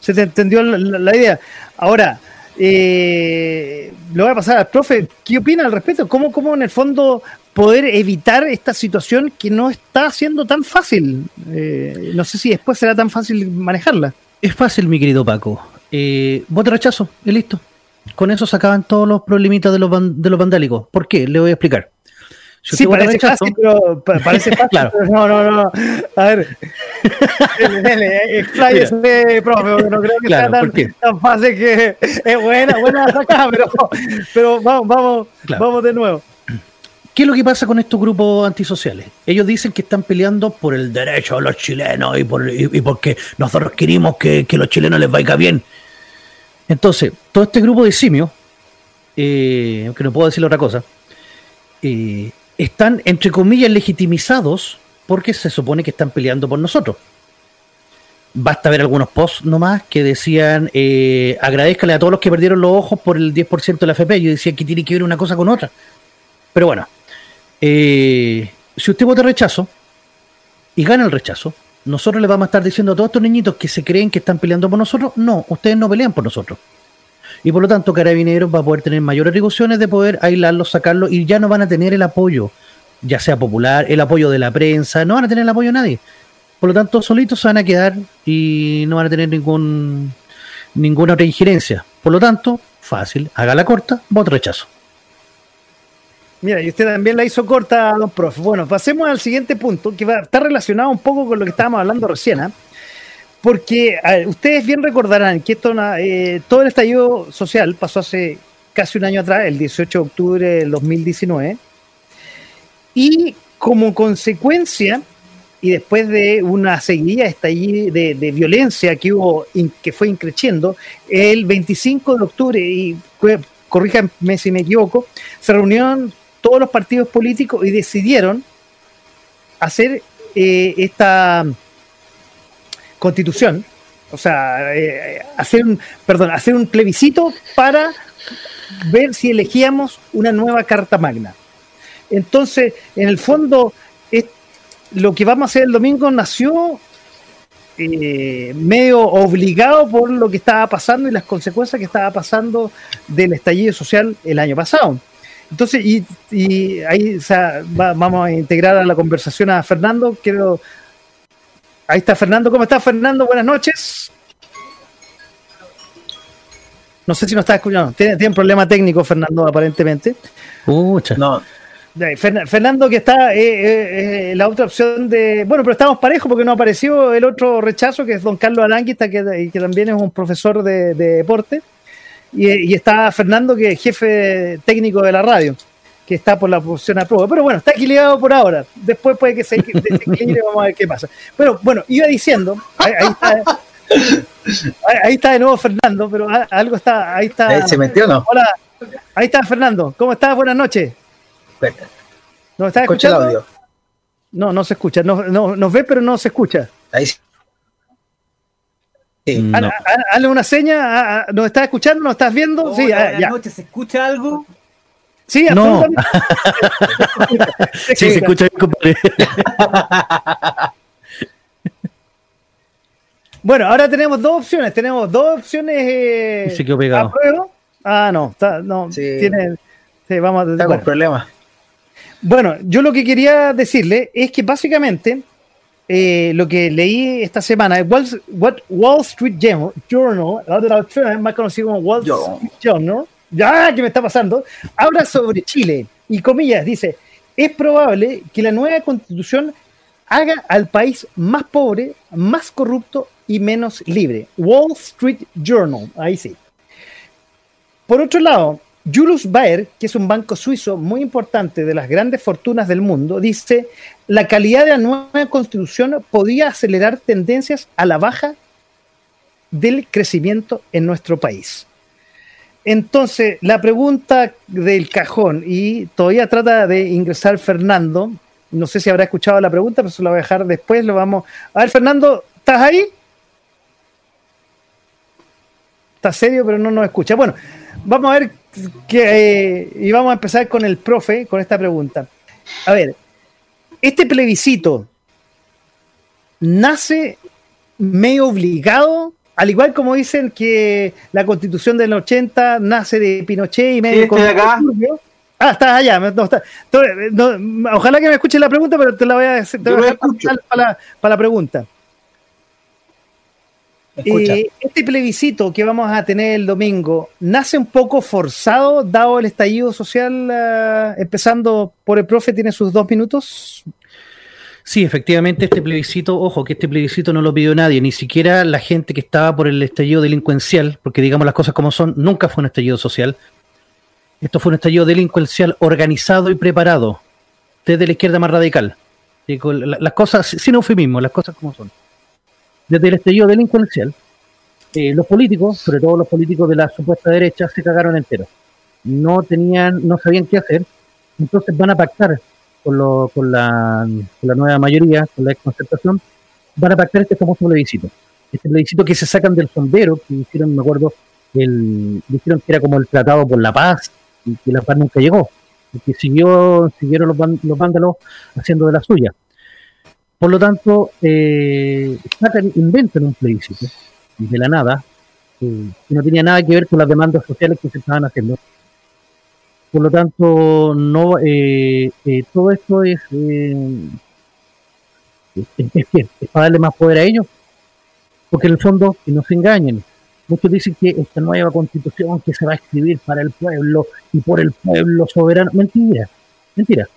se te entendió la idea ahora eh, lo voy a pasar al profe. ¿Qué opina al respecto? ¿Cómo, ¿Cómo en el fondo poder evitar esta situación que no está siendo tan fácil? Eh, no sé si después será tan fácil manejarla. Es fácil, mi querido Paco. Eh, voto rechazo y listo. Con eso se acaban todos los problemitas de los, de los vandálicos. ¿Por qué? Le voy a explicar. Sí, parece fácil, pero parece fácil. claro. pero no, no, no. A ver. expláyese, profe, no creo que sea tan, tan, fácil que es buena, buena acá, pero, pero vamos, vamos, vamos de nuevo. ¿Qué es lo que pasa con estos grupos antisociales? Ellos dicen que están peleando por el derecho de los chilenos y, por, y, porque nosotros queremos que, que, los chilenos les vaya bien. Entonces, todo este grupo de simios, eh, aunque no puedo decir otra cosa, eh, están, entre comillas, legitimizados porque se supone que están peleando por nosotros. Basta ver algunos posts nomás que decían eh, agradezcale a todos los que perdieron los ojos por el 10% de la FP. Yo decía que tiene que ver una cosa con otra. Pero bueno, eh, si usted vota rechazo y gana el rechazo, nosotros le vamos a estar diciendo a todos estos niñitos que se creen que están peleando por nosotros, no, ustedes no pelean por nosotros. Y por lo tanto, Carabineros va a poder tener mayores atribuciones de poder aislarlos, sacarlos y ya no van a tener el apoyo, ya sea popular, el apoyo de la prensa, no van a tener el apoyo de nadie. Por lo tanto, solitos se van a quedar y no van a tener ningún ninguna otra injerencia. Por lo tanto, fácil, haga la corta, voto rechazo. Mira, y usted también la hizo corta, don profe. Bueno, pasemos al siguiente punto, que va a estar relacionado un poco con lo que estábamos hablando recién. ¿ah? Porque ustedes bien recordarán que esto, eh, todo el estallido social pasó hace casi un año atrás, el 18 de octubre del 2019. Y como consecuencia, y después de una seguida de, violencia que hubo, que fue increciendo, el 25 de octubre, y corríjanme si me equivoco, se reunieron todos los partidos políticos y decidieron hacer eh, esta constitución, o sea, eh, hacer un, perdón, hacer un plebiscito para ver si elegíamos una nueva carta magna. Entonces, en el fondo, lo que vamos a hacer el domingo nació eh, medio obligado por lo que estaba pasando y las consecuencias que estaba pasando del estallido social el año pasado. Entonces, y, ahí vamos a integrar a la conversación a Fernando. Quiero. Ahí está Fernando. ¿Cómo está Fernando? Buenas noches. No sé si nos está escuchando. Tiene, un problema técnico, Fernando, aparentemente. Pucha. No. Fernando, que está eh, eh, eh, la otra opción de. Bueno, pero estamos parejos porque no apareció el otro rechazo, que es don Carlos Aranguista, que, que también es un profesor de deporte. Y, está Fernando, que es jefe técnico de la radio, que está por la posición a prueba. Pero bueno, está equilibrado por ahora. Después puede que se desequilibre, vamos a ver qué pasa. Pero bueno, iba diciendo, ahí, está. Ahí está de nuevo Fernando, pero algo está, ahí está. ¿Se metió o no? Hola, ahí está Fernando. ¿Cómo estás? Buenas noches. ¿Nos estás escuchando? El audio. No, no se escucha. No, no, nos ve, pero no se escucha. Ahí sí. Hazle una seña, ¿nos estás escuchando? ¿Nos estás viendo? sí, buenas noches, ¿se escucha algo? Sí, no. sí, se escucha Bueno, ahora tenemos dos opciones. Tenemos dos opciones. Eh, se quedó pegado. Ah, no, está, no. Sí. Tiene, sí, vamos a, está con problemas. Bueno, yo lo que quería decirle es que básicamente eh, lo que leí esta semana, Wall, Wall Street Journal, más conocido como Wall Street Journal, ya que me está pasando, habla sobre Chile y comillas, dice, es probable que la nueva constitución haga al país más pobre, más corrupto y menos libre. Wall Street Journal, ahí sí. Por otro lado, Julius Baer, que es un banco suizo muy importante de las grandes fortunas del mundo, dice, la calidad de la nueva constitución podría acelerar tendencias a la baja del crecimiento en nuestro país. Entonces, la pregunta del cajón, y todavía trata de ingresar Fernando, no sé si habrá escuchado la pregunta, pero se la voy a dejar después, lo vamos... A ver, Fernando, ¿estás ahí? Está serio, pero no nos escucha. Bueno, vamos a ver que, y vamos a empezar con el profe, con esta pregunta. A ver, este plebiscito nace medio obligado, al igual como dicen que la constitución del 80 nace de Pinochet y medio... Sí, acá. Ah, estás allá. ojalá que me escuches la pregunta, pero te la voy a, hacer, para, la, para la pregunta. Eh, este plebiscito que vamos a tener el domingo, ¿nace un poco forzado dado el estallido social? Uh, empezando por el profe, tiene sus dos minutos. Sí, efectivamente, este plebiscito, ojo, que este plebiscito no lo pidió nadie, ni siquiera la gente que estaba por el estallido delincuencial, porque digamos las cosas como son, nunca fue un estallido social. Esto fue un estallido delincuencial organizado y preparado desde la izquierda más radical. Las cosas, sin eufemismo, las cosas como son desde el estallido delincuencial, eh, los políticos, sobre todo los políticos de la supuesta derecha, se cagaron entero. No tenían, no sabían qué hacer, entonces van a pactar con, lo, con, la, con la nueva mayoría, con la concertación, van a pactar este famoso plebiscito. Este plebiscito que se sacan del sondero, que hicieron, me acuerdo, el, dijeron que era como el tratado por la paz, y que la paz nunca llegó, y que siguió, siguieron los, los vándalos haciendo de la suya. Por lo tanto, eh, inventan un plebiscito de la nada, que no tenía nada que ver con las demandas sociales que se estaban haciendo. Por lo tanto, no eh, eh, todo esto es, eh, es, es, para darle más poder a ellos, porque en el fondo, que no se engañen, muchos dicen que esta nueva constitución que se va a escribir para el pueblo y por el pueblo soberano, mentira, mentira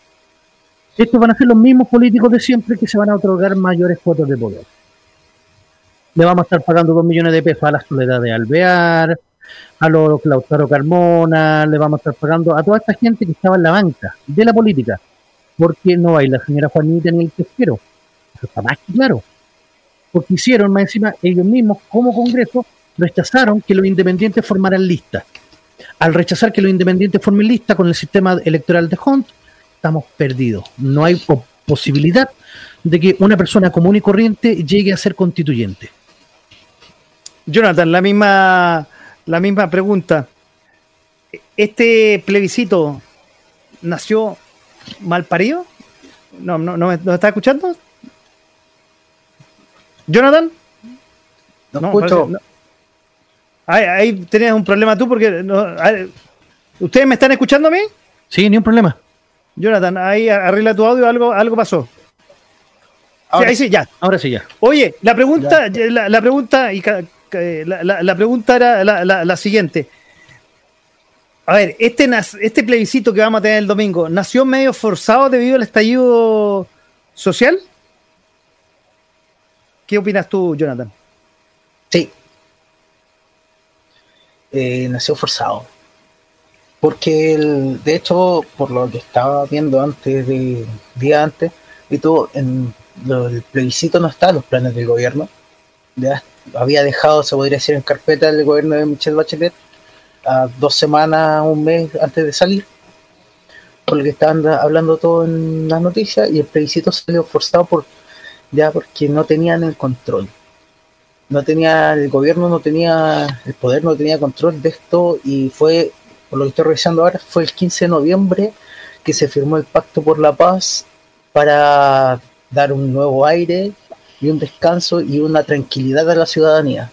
estos van a ser los mismos políticos de siempre que se van a otorgar mayores cuotas de poder. Le vamos a estar pagando dos millones de pesos a la Soledad de Alvear, a los Lautaro Carmona, le vamos a estar pagando a toda esta gente que estaba en la banca de la política, porque no hay la señora Juanita ni el pesquero. Eso está más claro. Porque hicieron, más encima, ellos mismos como Congreso rechazaron que los independientes formaran lista. Al rechazar que los independientes formen lista con el sistema electoral de Hunt, estamos perdidos. No hay posibilidad de que una persona común y corriente llegue a ser constituyente. Jonathan, la misma, la misma pregunta. ¿Este plebiscito nació mal parido? ¿No, no, no, me, está escuchando? ¿Jonathan? No, escucho. Ahí, ahí, tenías un problema tú porque... ¿Ustedes me están escuchando a mí? Sí, ni un problema. Jonathan, ahí arregla tu audio, algo, algo pasó. Ahora, sí, ahí sí, ya. Ahora sí, ya. Oye, la pregunta, la, pregunta, y la, pregunta era la, siguiente. A ver, este, este plebiscito que vamos a tener el domingo, ¿nació medio forzado debido al estallido social? ¿Qué opinas tú, Jonathan? Sí. Eh, nació forzado porque el, de hecho, por lo que estaba viendo antes, de día antes, y todo, en el plebiscito no está los planes del gobierno. Ya había dejado, se podría decir, en carpeta el gobierno de Michelle Bachelet a dos semanas, un mes antes de salir, por lo que estaban hablando todo en las noticias, y el plebiscito salió forzado por ya porque no tenían el control. No tenía, el gobierno no tenía, el poder no tenía control de esto y fue por lo que estoy revisando ahora, fue el 15 de noviembre que se firmó el Pacto por la Paz para dar un nuevo aire y un descanso y una tranquilidad a la ciudadanía.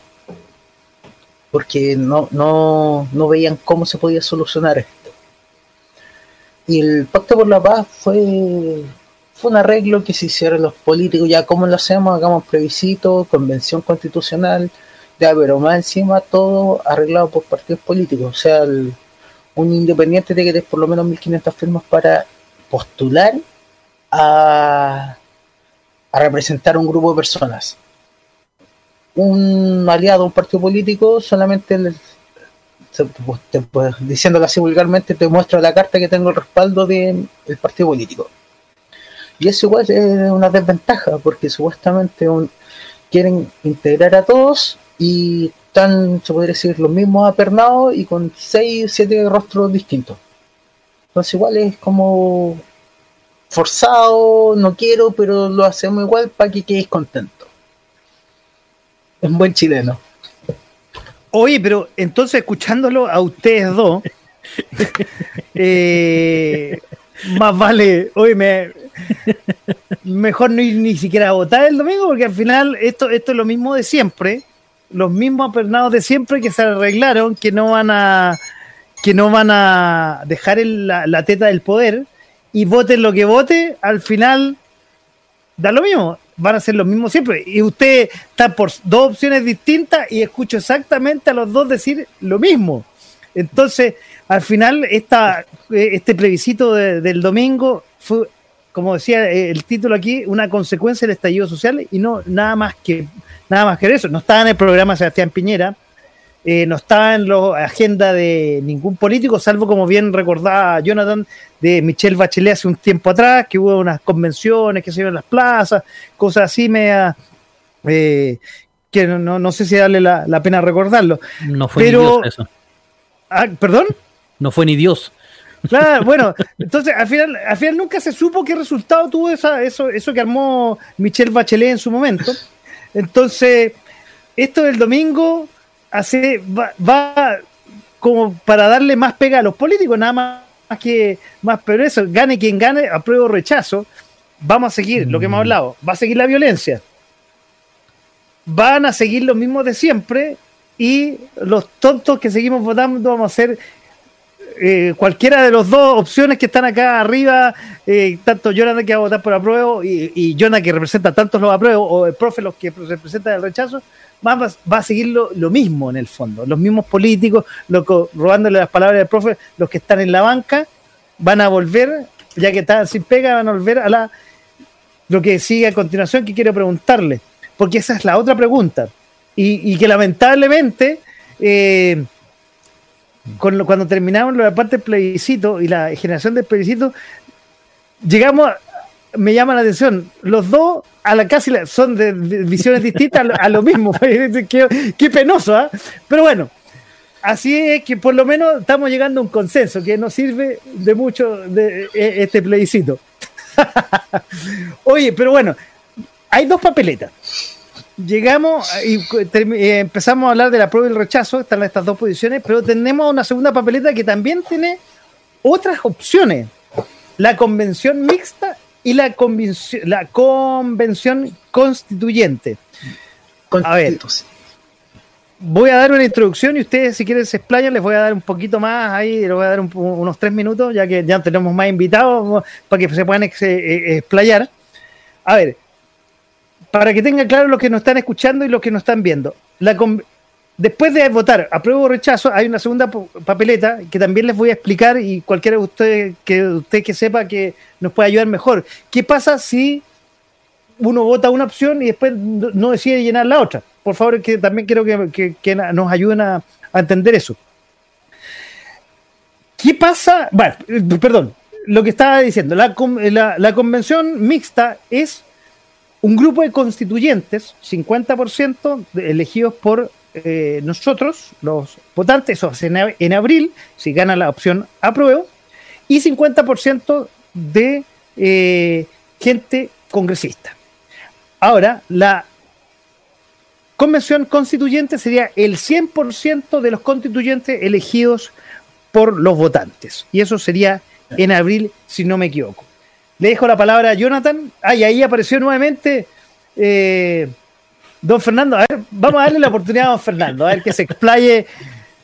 Porque no, no, no veían cómo se podía solucionar esto. Y el Pacto por la Paz fue, fue un arreglo que se hicieron los políticos, ya como lo hacemos, hagamos plebiscito, convención constitucional, ya, pero más encima todo arreglado por partidos políticos. O sea, un independiente tiene que tener por lo menos 1.500 firmas para postular a, a representar un grupo de personas. Un aliado, un partido político, solamente diciéndolo así vulgarmente, te muestra la carta que tengo el respaldo del partido político. Y eso igual es una desventaja, porque supuestamente quieren integrar a todos y están, se podría decir, los mismos apernados y con 6, 7 rostros distintos. Entonces igual es como forzado, no quiero, pero lo hacemos igual para que quedes contento. Es un buen chileno. Oye, pero entonces escuchándolo a ustedes dos, eh, más vale, oye, me, mejor no ir ni siquiera a votar el domingo, porque al final esto, esto es lo mismo de siempre los mismos apernados de siempre que se arreglaron, que no van a que no van a dejar la, teta del poder y voten lo que vote, al final da lo mismo. van a ser los mismos siempre. Y usted está por dos opciones distintas y escucho exactamente a los dos decir lo mismo. Entonces, al final, esta, eh, este plebiscito del domingo fue, como decía eh, el título aquí, una consecuencia del estallido social y no nada más que nada más que eso. No estaba en el programa Sebastián Piñera, eh, no estaba en la agenda de ningún político, salvo como bien recordaba Jonathan de Michelle Bachelet hace un tiempo atrás, que hubo unas convenciones que se iban en las plazas, cosas así media, eh, que no, no, sé si darle la, pena recordarlo. No fue ni Dios eso. Ah, ¿Perdón? No fue ni Dios. Claro, bueno, entonces al final, al final nunca se supo qué resultado tuvo esa, eso, eso que armó Michelle Bachelet en su momento. Entonces, esto del domingo hace, va, como para darle más pega a los políticos, nada más que más, pero eso, gane quien gane, apruebo o rechazo, vamos a seguir lo que hemos mm. hablado, va a seguir la violencia, van a seguir los mismos de siempre y los tontos que seguimos votando vamos a ser eh, cualquiera de las dos opciones que están acá arriba, eh, tanto Jonathan que va a votar por apruebo y, y Jonathan que representa tantos los apruebos o el profe los que representan el rechazo, va, va a seguir lo, mismo en el fondo. Los mismos políticos, robándole las palabras del profe, los que están en la banca, van a volver, ya que están sin pega, van a volver a la lo que sigue a continuación que quiero preguntarle, porque esa es la otra pregunta. Y, que lamentablemente, eh, cuando terminamos la parte del plebiscito y la generación del plebiscito, llegamos me llama la atención. Los dos a la casi son de visiones distintas a lo, mismo. qué, penoso, ¿ah? Pero bueno, así es que por lo menos estamos llegando a un consenso que nos sirve de mucho e, este plebiscito. Oye, pero bueno, hay dos papeletas. Llegamos y eh, empezamos a hablar de la prueba y el rechazo, están estas dos posiciones, pero tenemos una segunda papeleta que también tiene otras opciones. La convención mixta y la convención, la convención constituyente. A ver, voy a dar una introducción y ustedes si quieren se explayan, les voy a dar un poquito más ahí, les voy a dar unos tres minutos, ya que ya tenemos más invitados para que se puedan eh, explayar. A ver, para que tengan claro lo que nos están escuchando y lo que nos están viendo. La, Después de votar apruebo o rechazo, hay una segunda papeleta que también les voy a explicar y cualquiera de ustedes que, usted que sepa que nos puede ayudar mejor. ¿Qué pasa si uno vota una opción y después no decide llenar la otra? Por favor, que también quiero que, nos ayuden a, entender eso. ¿Qué pasa? Bueno, perdón, lo que estaba diciendo, la, la convención mixta es un grupo de constituyentes, 50% elegidos por eh, nosotros, los votantes, en, en abril, si gana la opción apruebo, y 50% de eh, gente congresista. Ahora, la convención constituyente sería el 100% de los constituyentes elegidos por los votantes. Y eso sería en abril, si no me equivoco. Le dejo la palabra a Jonathan. Ah, y ahí apareció nuevamente eh, Don Fernando, a ver, vamos a darle la oportunidad a don Fernando, a ver que se explaye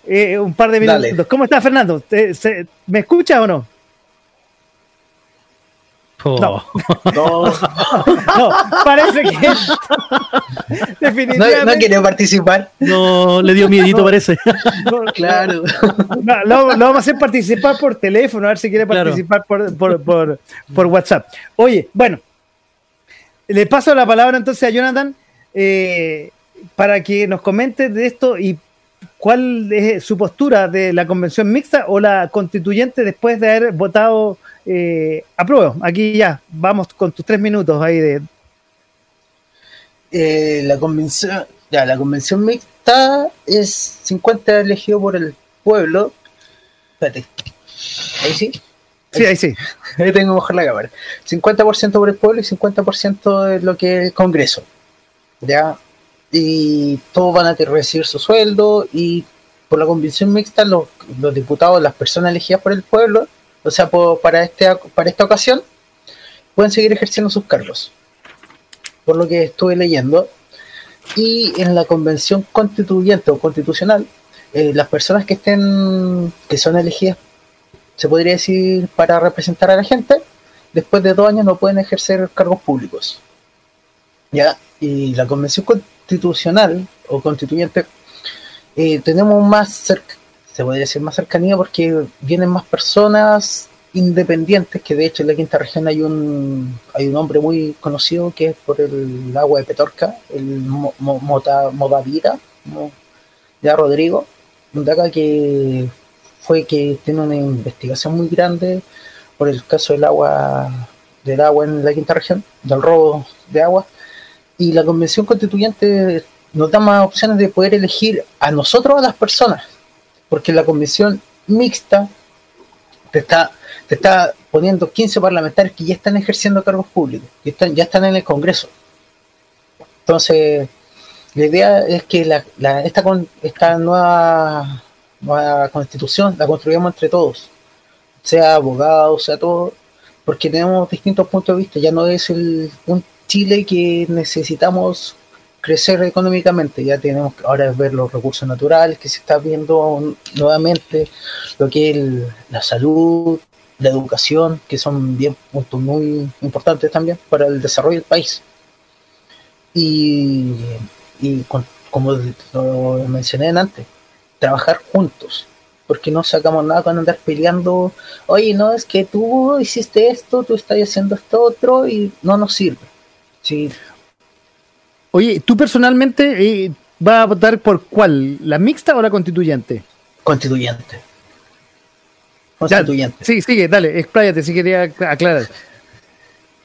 eh, un par de minutos. ¿Cómo está Fernando? ¿Me escucha o no? Oh. No. no. parece que definitivamente no, no quería participar. No, le dio miedito, parece. claro. lo, vamos a hacer participar por teléfono, a ver si quiere participar por, por, por, por WhatsApp. Oye, bueno, le paso la palabra entonces a Jonathan eh, para que nos comente de esto y cuál es su postura de la convención mixta o la constituyente después de haber votado eh, apruebo. Aquí ya, vamos con tus tres minutos ahí de... Eh, la convención, ya, la convención mixta es 50 elegido por el pueblo. Espérate. Ahí sí. Sí, ahí sí. Ahí tengo que bajar la cámara. 50% por el pueblo y 50% de lo que es el Congreso. ¿Ya? Y todos van a recibir su sueldo y por la convención mixta los, diputados, las personas elegidas por el pueblo, o sea, para, este, para esta ocasión, pueden seguir ejerciendo sus cargos, por lo que estuve leyendo. Y en la convención constituyente o constitucional, eh, las personas que estén, que son elegidas, se podría decir, para representar a la gente, después de dos años no pueden ejercer cargos públicos. ¿ya? Y la convención constitucional o constituyente eh, tenemos más cerca, se podría decir más cercanía porque vienen más personas independientes, que de hecho en la quinta región hay un hay un hombre muy conocido que es por el agua de Petorca, el Mota, Modavira, ya Rodrigo, de acá que fue que tiene una investigación muy grande por el caso del agua del agua en la quinta región, del robo de agua, y la convención constituyente nos da más opciones de poder elegir a nosotros a las personas, porque la convención mixta te está, te está poniendo 15 parlamentarios que ya están ejerciendo cargos públicos, que están, ya están en el Congreso. Entonces, la idea es que la, esta, esta nueva, nueva constitución la construyamos entre todos, sea abogados, sea todo, porque tenemos distintos puntos de vista, ya no es el, un Chile que necesitamos crecer económicamente. Ya tenemos que ahora ver los recursos naturales que se está viendo nuevamente, lo que es la salud, la educación, que son bien puntos muy importantes también para el desarrollo del país. Y, como lo mencioné antes, trabajar juntos, porque no sacamos nada con andar peleando, oye, no, es que tú hiciste esto, tú estás haciendo esto otro y no nos sirve. Sí. Oye, ¿tú personalmente eh, vas a votar por cuál? ¿La mixta o la constituyente? Constituyente. Constituyente. sí, sigue, dale, expláyate si quería aclarar.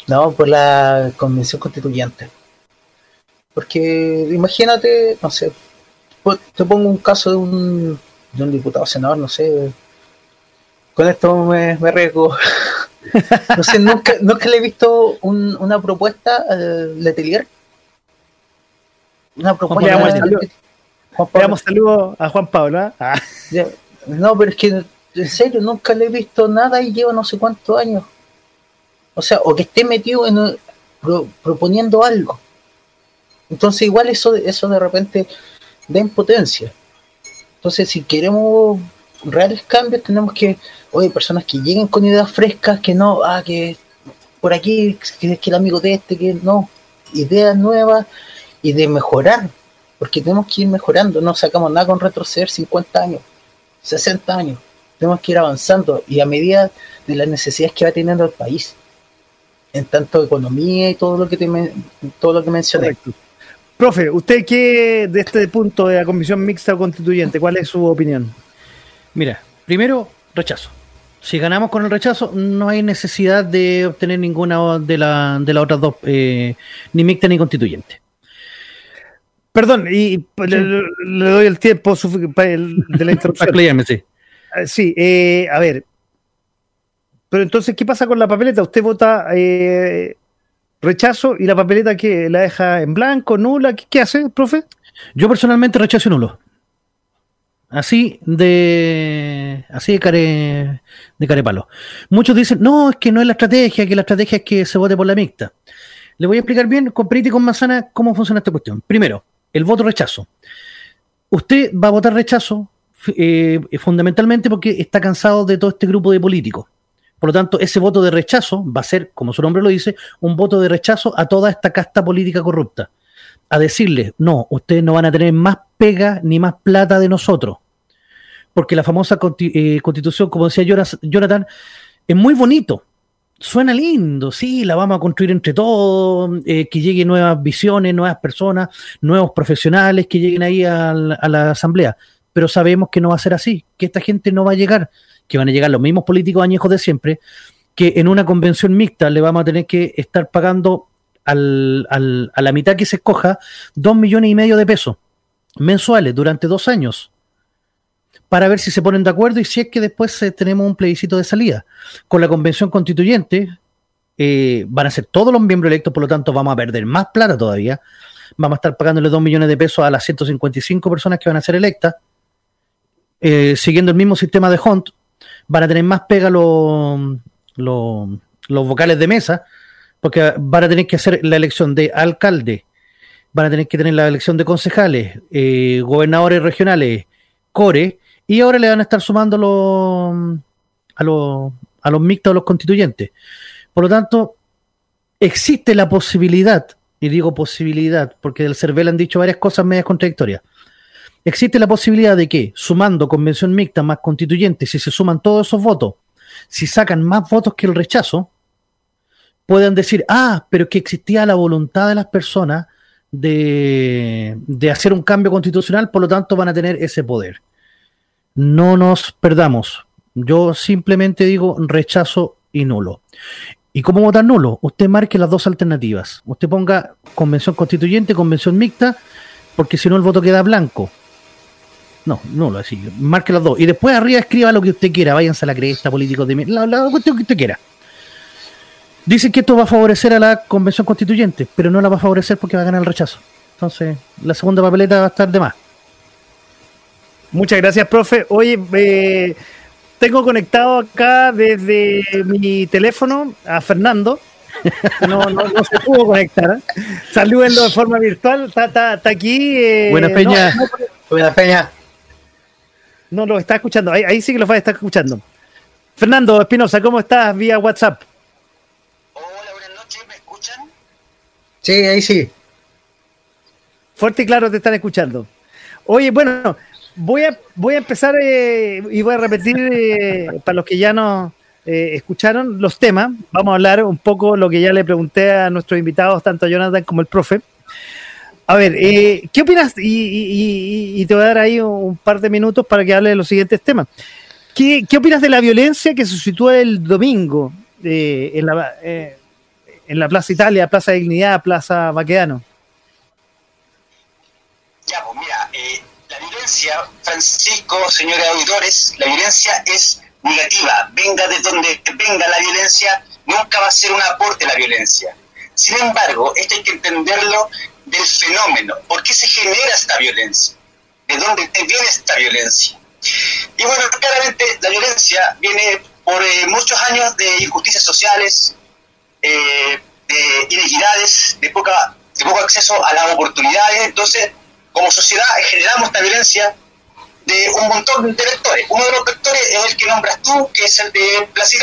No, por la convención constituyente. Porque imagínate, no sé, pues, te pongo un caso de un, de un diputado senador, no sé. Con esto me, me arriesgo. no sé, nunca, nunca le he visto un, una propuesta al Letelier una propuesta. Le damos saludos a Juan Pablo. ¿ah? Ah. No, pero es que en serio nunca le he visto nada y lleva no sé cuántos años. O sea, o que esté metido en proponiendo algo. Entonces igual eso, eso de repente da impotencia. Entonces si queremos reales cambios tenemos que, oye, personas que lleguen con ideas frescas, que no, ah, que por aquí, que que el amigo de este, que no, ideas nuevas y de mejorar, porque tenemos que ir mejorando, no sacamos nada con retroceder 50 años, 60 años, tenemos que ir avanzando y a medida de las necesidades que va teniendo el país, en tanto economía y todo lo que te todo lo que mencioné. Profe, ¿usted qué de este punto de la comisión mixta constituyente? ¿Cuál es su opinión? Mira, primero, rechazo. Si ganamos con el rechazo, no hay necesidad de obtener ninguna de, la, de las otras dos, eh, ni mixta ni constituyente. Perdón, y le, doy el tiempo de la introducción. sí. Ah, sí, eh, a ver. Pero entonces, ¿qué pasa con la papeleta? Usted vota eh, rechazo y la papeleta que la deja en blanco, nula. ¿Qué, hace, profe? Yo personalmente rechazo nulo. Así de así de care de carepalo. Muchos dicen, no, es que no es la estrategia, que la estrategia es que se vote por la mixta. Le voy a explicar bien con Perito y con Manzana cómo funciona esta cuestión. Primero, el voto rechazo. Usted va a votar rechazo eh, fundamentalmente porque está cansado de todo este grupo de políticos. Por lo tanto, ese voto de rechazo va a ser, como su nombre lo dice, un voto de rechazo a toda esta casta política corrupta. A decirle, no, ustedes no van a tener más pega ni más plata de nosotros. Porque la famosa eh, constitución, como decía Jonathan, es muy bonito, suena lindo, sí, la vamos a construir entre todos, eh, que lleguen nuevas visiones, nuevas personas, nuevos profesionales que lleguen ahí a la, asamblea. Pero sabemos que no va a ser así, que esta gente no va a llegar, que van a llegar los mismos políticos añejos de siempre, que en una convención mixta le vamos a tener que estar pagando al, al, a la mitad que se escoja dos millones y medio de pesos mensuales durante dos años para ver si se ponen de acuerdo y si es que después eh, tenemos un plebiscito de salida. Con la convención constituyente eh, van a ser todos los miembros electos, por lo tanto vamos a perder más plata todavía. Vamos a estar pagándole 2 millones de pesos a las 155 personas que van a ser electas, eh, siguiendo el mismo sistema de Hunt. Van a tener más pega los, los, los vocales de mesa, porque van a tener que hacer la elección de alcalde, van a tener que tener la elección de concejales, gobernadores regionales, core, y ahora le van a estar sumando los, a, los, a los mixtos, a los constituyentes. Por lo tanto, existe la posibilidad y digo posibilidad, porque del CERVEL han dicho varias cosas medias contradictorias. Existe la posibilidad de que, sumando convención mixta más constituyente, si se suman todos esos votos, si sacan más votos que el rechazo, puedan decir, ah, pero que existía la voluntad de las personas de, de hacer un cambio constitucional, por lo tanto van a tener ese poder. No nos perdamos. Yo simplemente digo rechazo y nulo. ¿Y cómo votar nulo? Usted marque las dos alternativas. Usted ponga convención constituyente, convención mixta, porque si no el voto queda blanco. No, nulo, así. Marque las dos. Y después arriba escriba lo que usted quiera. Váyanse a la cresta, políticos de la, la cuestión que usted quiera. Dicen que esto va a favorecer a la convención constituyente, pero no la va a favorecer porque va a ganar el rechazo. Entonces, la segunda papeleta va a estar de más. Muchas gracias, profe. Oye, eh, tengo conectado acá desde mi teléfono a Fernando. No, no, no se pudo conectar. Salúdenlo de forma virtual. Está, está, está aquí. Eh, Buena Peña. No, Buena Peña. No lo está escuchando. Ahí, ahí sí que lo va a estar escuchando. Fernando Espinosa, ¿cómo estás vía WhatsApp? Hola, buenas noches. ¿Me escuchan? Sí, ahí sí. Fuerte y claro te están escuchando. Oye, bueno, voy a, voy a empezar eh, y voy a repetir eh, para los que ya nos eh, escucharon los temas. Vamos a hablar un poco lo que ya le pregunté a nuestros invitados, tanto a Jonathan como el profe. A ver, ¿qué opinas? Y, te voy a dar ahí un par de minutos para que hable de los siguientes temas. ¿Qué, qué opinas de la violencia que se sitúa el domingo en, la, en la Plaza Italia, Plaza Dignidad, Plaza Baqueano? Ya, pues mira, violencia, Francisco, señores auditores, la violencia es negativa. Venga de donde venga la violencia, nunca va a ser un aporte a la violencia. Sin embargo, esto hay que entenderlo del fenómeno. ¿Por qué se genera esta violencia? ¿De dónde viene esta violencia? Y bueno, claramente la violencia viene por eh, muchos años de injusticias sociales, eh, de inequidades, de, poca, de poco acceso a las oportunidades. Entonces, como sociedad generamos esta violencia de un montón de vectores. Uno de los vectores es el que nombras tú, que es el de Plaza.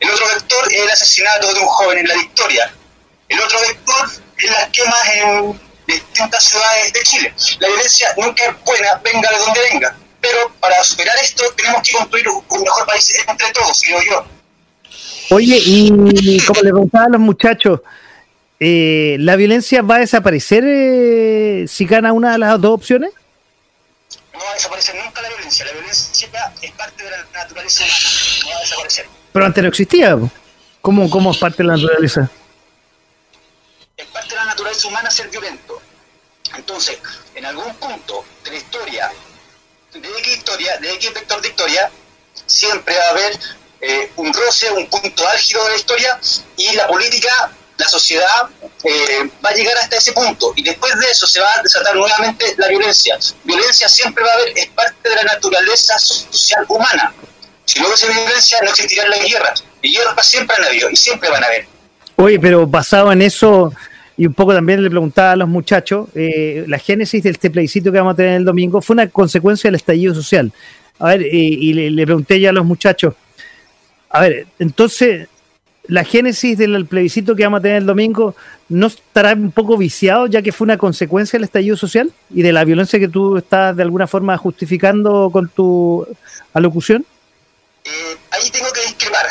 El otro vector es el asesinato de un joven en la Victoria. El otro vector es las quemas en distintas ciudades de Chile. La violencia nunca es buena, venga de donde venga. Pero para superar esto tenemos que construir un mejor país entre todos, digo yo. Oye, y como le preguntaba a los muchachos, eh, ¿la violencia va a desaparecer eh, si gana una de las dos opciones? No va a desaparecer nunca la violencia. La violencia es parte de la naturaleza humana. No va a desaparecer. Pero antes no existía. ¿Cómo, cómo es parte de la naturaleza? Es parte de la naturaleza humana ser violento. Entonces, en algún punto de la historia, de X historia, de X vector de historia, siempre va a haber eh, un roce, un punto álgido de la historia y la política la sociedad eh, va a llegar hasta ese punto y después de eso se va a desatar nuevamente la violencia. Violencia siempre va a haber, es parte de la naturaleza social humana. Si no hubiese violencia no existirían las guerras. Y guerras siempre han habido y siempre van a haber. Oye, pero basado en eso, y un poco también le preguntaba a los muchachos, eh, la génesis de este plebiscito que vamos a tener el domingo fue una consecuencia del estallido social. A ver, y, le, le pregunté ya a los muchachos, a ver, entonces la génesis del plebiscito que vamos a tener el domingo no estará un poco viciado, ya que fue una consecuencia del estallido social y de la violencia que tú estás de alguna forma justificando con tu alocución? Eh, ahí tengo que discrepar.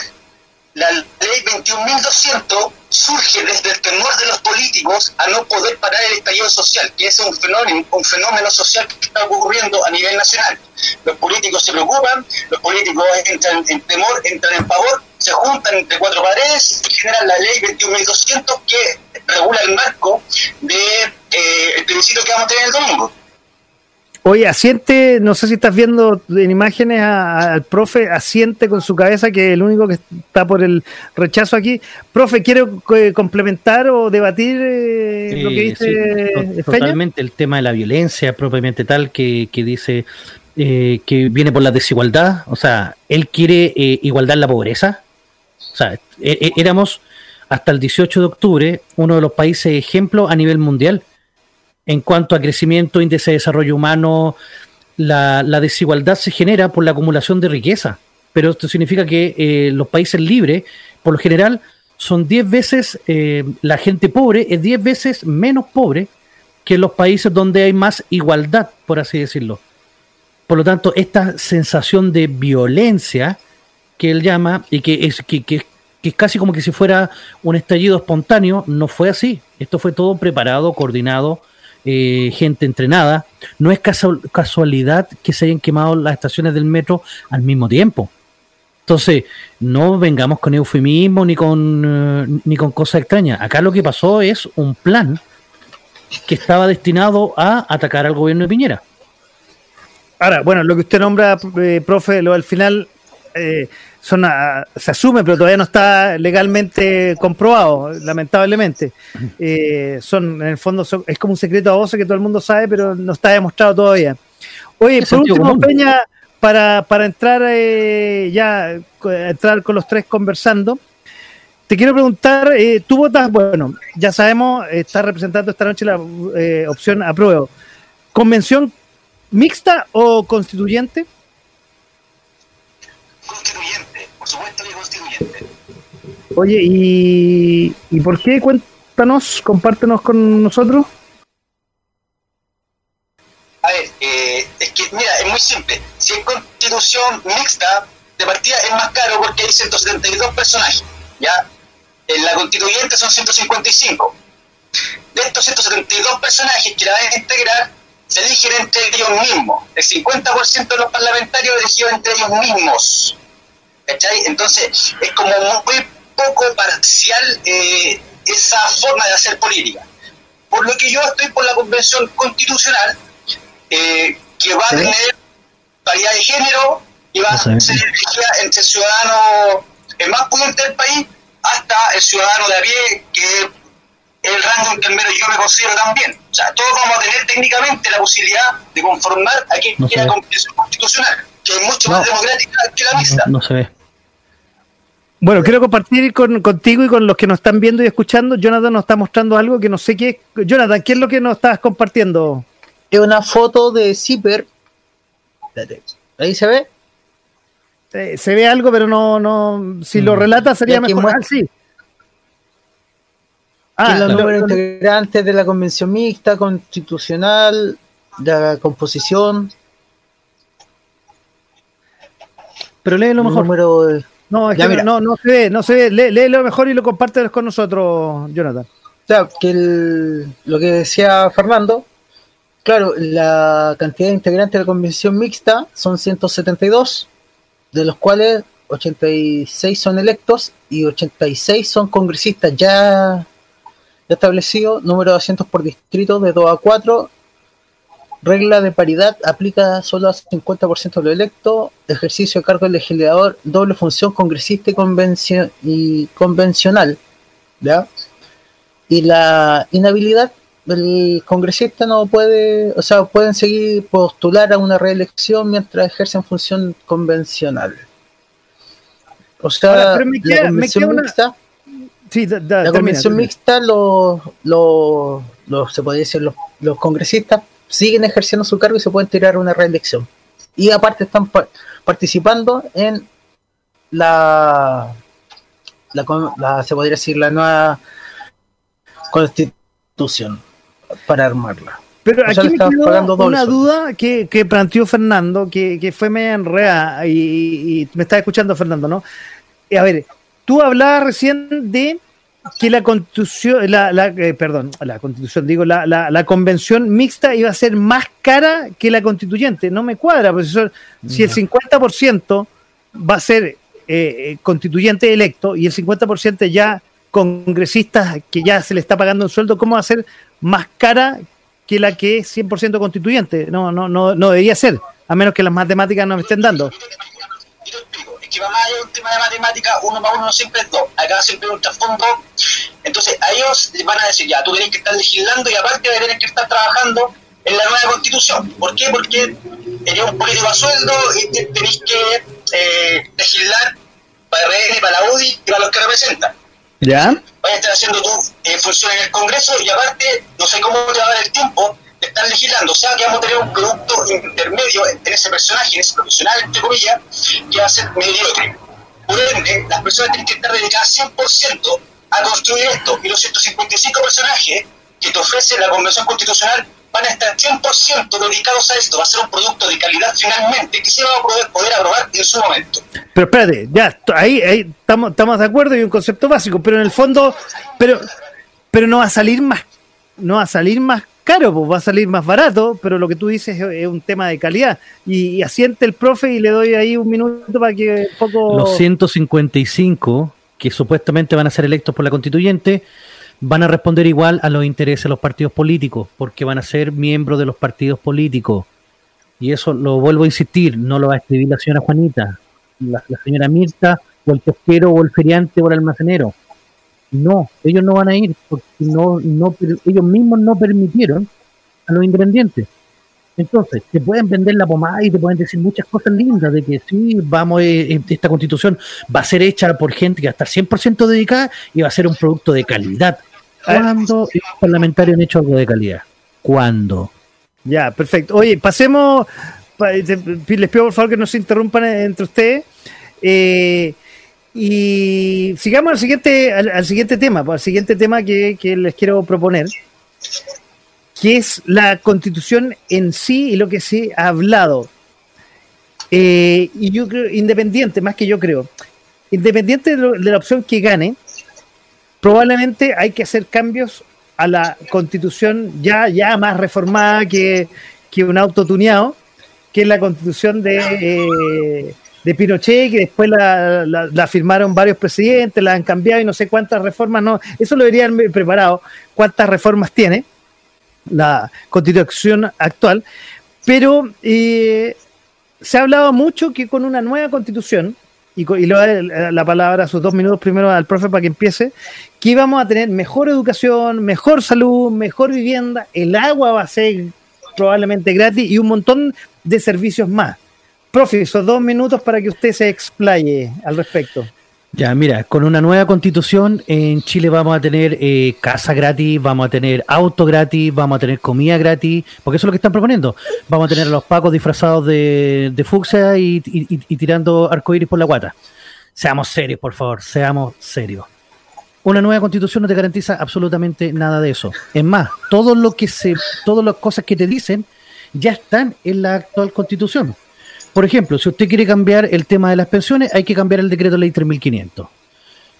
La ley 21.200 surge desde el temor de los políticos a no poder parar el estallido social, que es un fenómeno, social que está ocurriendo a nivel nacional. Los políticos se preocupan, los políticos entran en temor, entran en pavor se juntan entre cuatro paredes y generan la ley 21.200 que regula el marco de eh, el plebiscito que vamos a tener el domingo. Oye, asiente, no sé si estás viendo en imágenes al profe, asiente con su cabeza, que es el único que está por el rechazo aquí. Profe, ¿quiere eh, complementar o debatir eh, lo que dice Totalmente, el tema de la violencia propiamente tal que, que dice que viene por la desigualdad. O sea, él quiere igualdad en la pobreza, o sea, e, e, éramos hasta el 18 de octubre uno de los países ejemplo a nivel mundial en cuanto a crecimiento, índice de desarrollo humano. La, desigualdad se genera por la acumulación de riqueza, pero esto significa que eh, los países libres, por lo general, son 10 veces, eh, la gente pobre es 10 veces menos pobre que los países donde hay más igualdad, por así decirlo. Por lo tanto, esta sensación de violencia que él llama y que es, que, que, es casi como que si fuera un estallido espontáneo, no fue así. Esto fue todo preparado, coordinado, eh, gente entrenada. No es casualidad que se hayan quemado las estaciones del metro al mismo tiempo. Entonces, no vengamos con eufemismo ni con, eh, ni con cosas extrañas. Acá lo que pasó es un plan que estaba destinado a atacar al gobierno de Piñera. Ahora, bueno, lo que usted nombra, eh, profe, lo al final eh, son se asume, pero todavía no está legalmente comprobado, lamentablemente. Eh, son, en el fondo, es como un secreto a voces que todo el mundo sabe, pero no está demostrado todavía. Oye, por último, Peña, para, para entrar eh, ya, entrar con los tres conversando, te quiero preguntar, tú votas, bueno, ya sabemos, está representando esta noche la opción apruebo. ¿Convención mixta o constituyente? Constituyente, por supuesto que constituyente. Oye, ¿y, ¿y por qué? Cuéntanos, compártenos con nosotros. A ver, eh, es que, mira, es muy simple. Si es constitución mixta, de partida es más caro porque hay 172 personajes, ¿ya? En la constituyente son 155. De estos 172 personajes que la van a integrar, se eligen entre ellos mismos. El 50% de los parlamentarios elegidos entre ellos mismos. ¿Cachai? Entonces, es como muy poco parcial eh, esa forma de hacer política. Por lo que yo estoy por la convención constitucional, eh, que va a tener paridad de género y va a ser elegida entre el ciudadano el más pudiente del país hasta el ciudadano de a pie, que el rango intermedio yo me considero también. O sea, todos vamos a tener técnicamente la posibilidad de conformar a quien quiera la convención constitucional, que es mucho más democrática que la mixta. No, se ve. Bueno, quiero compartir con, contigo y con los que nos están viendo y escuchando. Jonathan nos está mostrando algo que no sé qué es. Jonathan, ¿qué es lo que nos estás compartiendo? Es una foto de Zipper. Ahí se ve. Eh, se ve algo, pero no, no. Si lo mm. relata sería mejor. Ah, sí. Ah, los números integrantes de la convención mixta, constitucional, de la composición. Pero lee lo mejor. No, es que no, no se ve, no se ve. Lee, lo mejor y lo comparte con nosotros, Jonathan. O sea, que lo que decía Fernando, claro, la cantidad de integrantes de la convención mixta son 172, de los cuales 86 son electos y 86 son congresistas ya establecido, número de asientos por distrito de 2 a 4, regla de paridad aplica solo al 50% de lo electo, ejercicio de cargo del legislador, doble función congresista y, y convencional, ¿ya? Y la inhabilidad del congresista no puede, o sea, pueden seguir postular a una reelección mientras ejercen función convencional. O sea, la convención mixta la convención mixta, los, se puede decir, los, congresistas siguen ejerciendo su cargo y se pueden tirar una reelección. Y aparte están participando en la, la, se podría decir, la nueva constitución para armarla. Pero aquí me quedó una duda que, que, planteó Fernando, que, que fue media enrea y, y, me está escuchando Fernando, ¿no? A ver, Tú hablabas recién de que la constitución, la, eh, perdón, la constitución, digo, la, la, convención mixta iba a ser más cara que la constituyente. No me cuadra, profesor. Si el 50% va a ser eh, eh, constituyente electo y el 50% ya congresistas que ya se le está pagando un sueldo, ¿cómo va a ser más cara que la que es 100% constituyente? No, no, no, no debería ser, a menos que las matemáticas no me estén dando que va más allá de un tema de matemática, uno más uno siempre es dos. Acá siempre hay un trasfondo. Entonces, a ellos les van a decir, ya, tú tienes que estar legislando y aparte tienes que estar trabajando en la nueva constitución. ¿Por qué? Porque eres un político a sueldo y tenés que eh, legislar para RN, para la UDI y para los que representan. ¿Ya? Vas a estar haciendo tu eh, función en el Congreso y aparte, no sé cómo te va a dar el tiempo están legislando. O sea, que vamos a tener un producto intermedio en ese personaje, en ese profesional, entre comillas, que va a ser mediocre. Por ende, las personas tienen que estar dedicadas 100% a construir esto. Y los 155 personajes que te ofrece la Convención Constitucional van a estar 100% dedicados a esto. Va a ser un producto de calidad finalmente que se va a poder, poder aprobar en su momento. Pero espérate, ya, ahí, ahí estamos, estamos de acuerdo y un concepto básico, pero en el fondo, pero, pero no va a salir más, no va a salir más caro, pues va a salir más barato, pero lo que tú dices es, un tema de calidad. Y, asiente el profe y le doy ahí un minuto para que un poco... Los 155 que supuestamente van a ser electos por la constituyente van a responder igual a los intereses de los partidos políticos, porque van a ser miembros de los partidos políticos. Y eso lo vuelvo a insistir, no lo va a escribir la señora Juanita, la, señora Mirta, o el pesquero, o el feriante, o el almacenero. No, ellos no van a ir, porque no, no, ellos mismos no permitieron a los independientes. Entonces, te pueden vender la pomada y te pueden decir muchas cosas lindas de que sí, vamos, eh, eh, esta constitución va a ser hecha por gente que va a estar 100% dedicada y va a ser un producto de calidad. ¿Cuándo los parlamentarios han hecho algo de calidad? ¿Cuándo? Ya, perfecto. Oye, pasemos, les pido por favor que no se interrumpan entre ustedes. Eh, y sigamos al siguiente, al, siguiente tema, al siguiente tema que, les quiero proponer, que es la constitución en sí y lo que se ha hablado. Eh, y yo creo, independiente, más que yo creo, independiente de, la opción que gane, probablemente hay que hacer cambios a la constitución ya, ya más reformada que, un auto tuneado, que es la constitución de, eh, de Pinochet, que después la, firmaron varios presidentes, la han cambiado y no sé cuántas reformas, no, eso lo deberían preparado, cuántas reformas tiene la constitución actual, pero eh, se ha hablado mucho que con una nueva constitución, y, le doy la palabra sus dos minutos primero al profe para que empiece, que íbamos a tener mejor educación, mejor salud, mejor vivienda, el agua va a ser probablemente gratis y un montón de servicios más. Profe, esos dos minutos para que usted se explaye al respecto. Ya, mira, con una nueva constitución en Chile vamos a tener eh, casa gratis, vamos a tener auto gratis, vamos a tener comida gratis, porque eso es lo que están proponiendo. Vamos a tener a los pacos disfrazados de, de fucsia y, tirando arcoíris por la guata. Seamos serios, por favor, seamos serios. Una nueva constitución no te garantiza absolutamente nada de eso. Es más, todo lo que se, todas las cosas que te dicen ya están en la actual constitución. Por ejemplo, si usted quiere cambiar el tema de las pensiones, hay que cambiar el decreto ley 3500.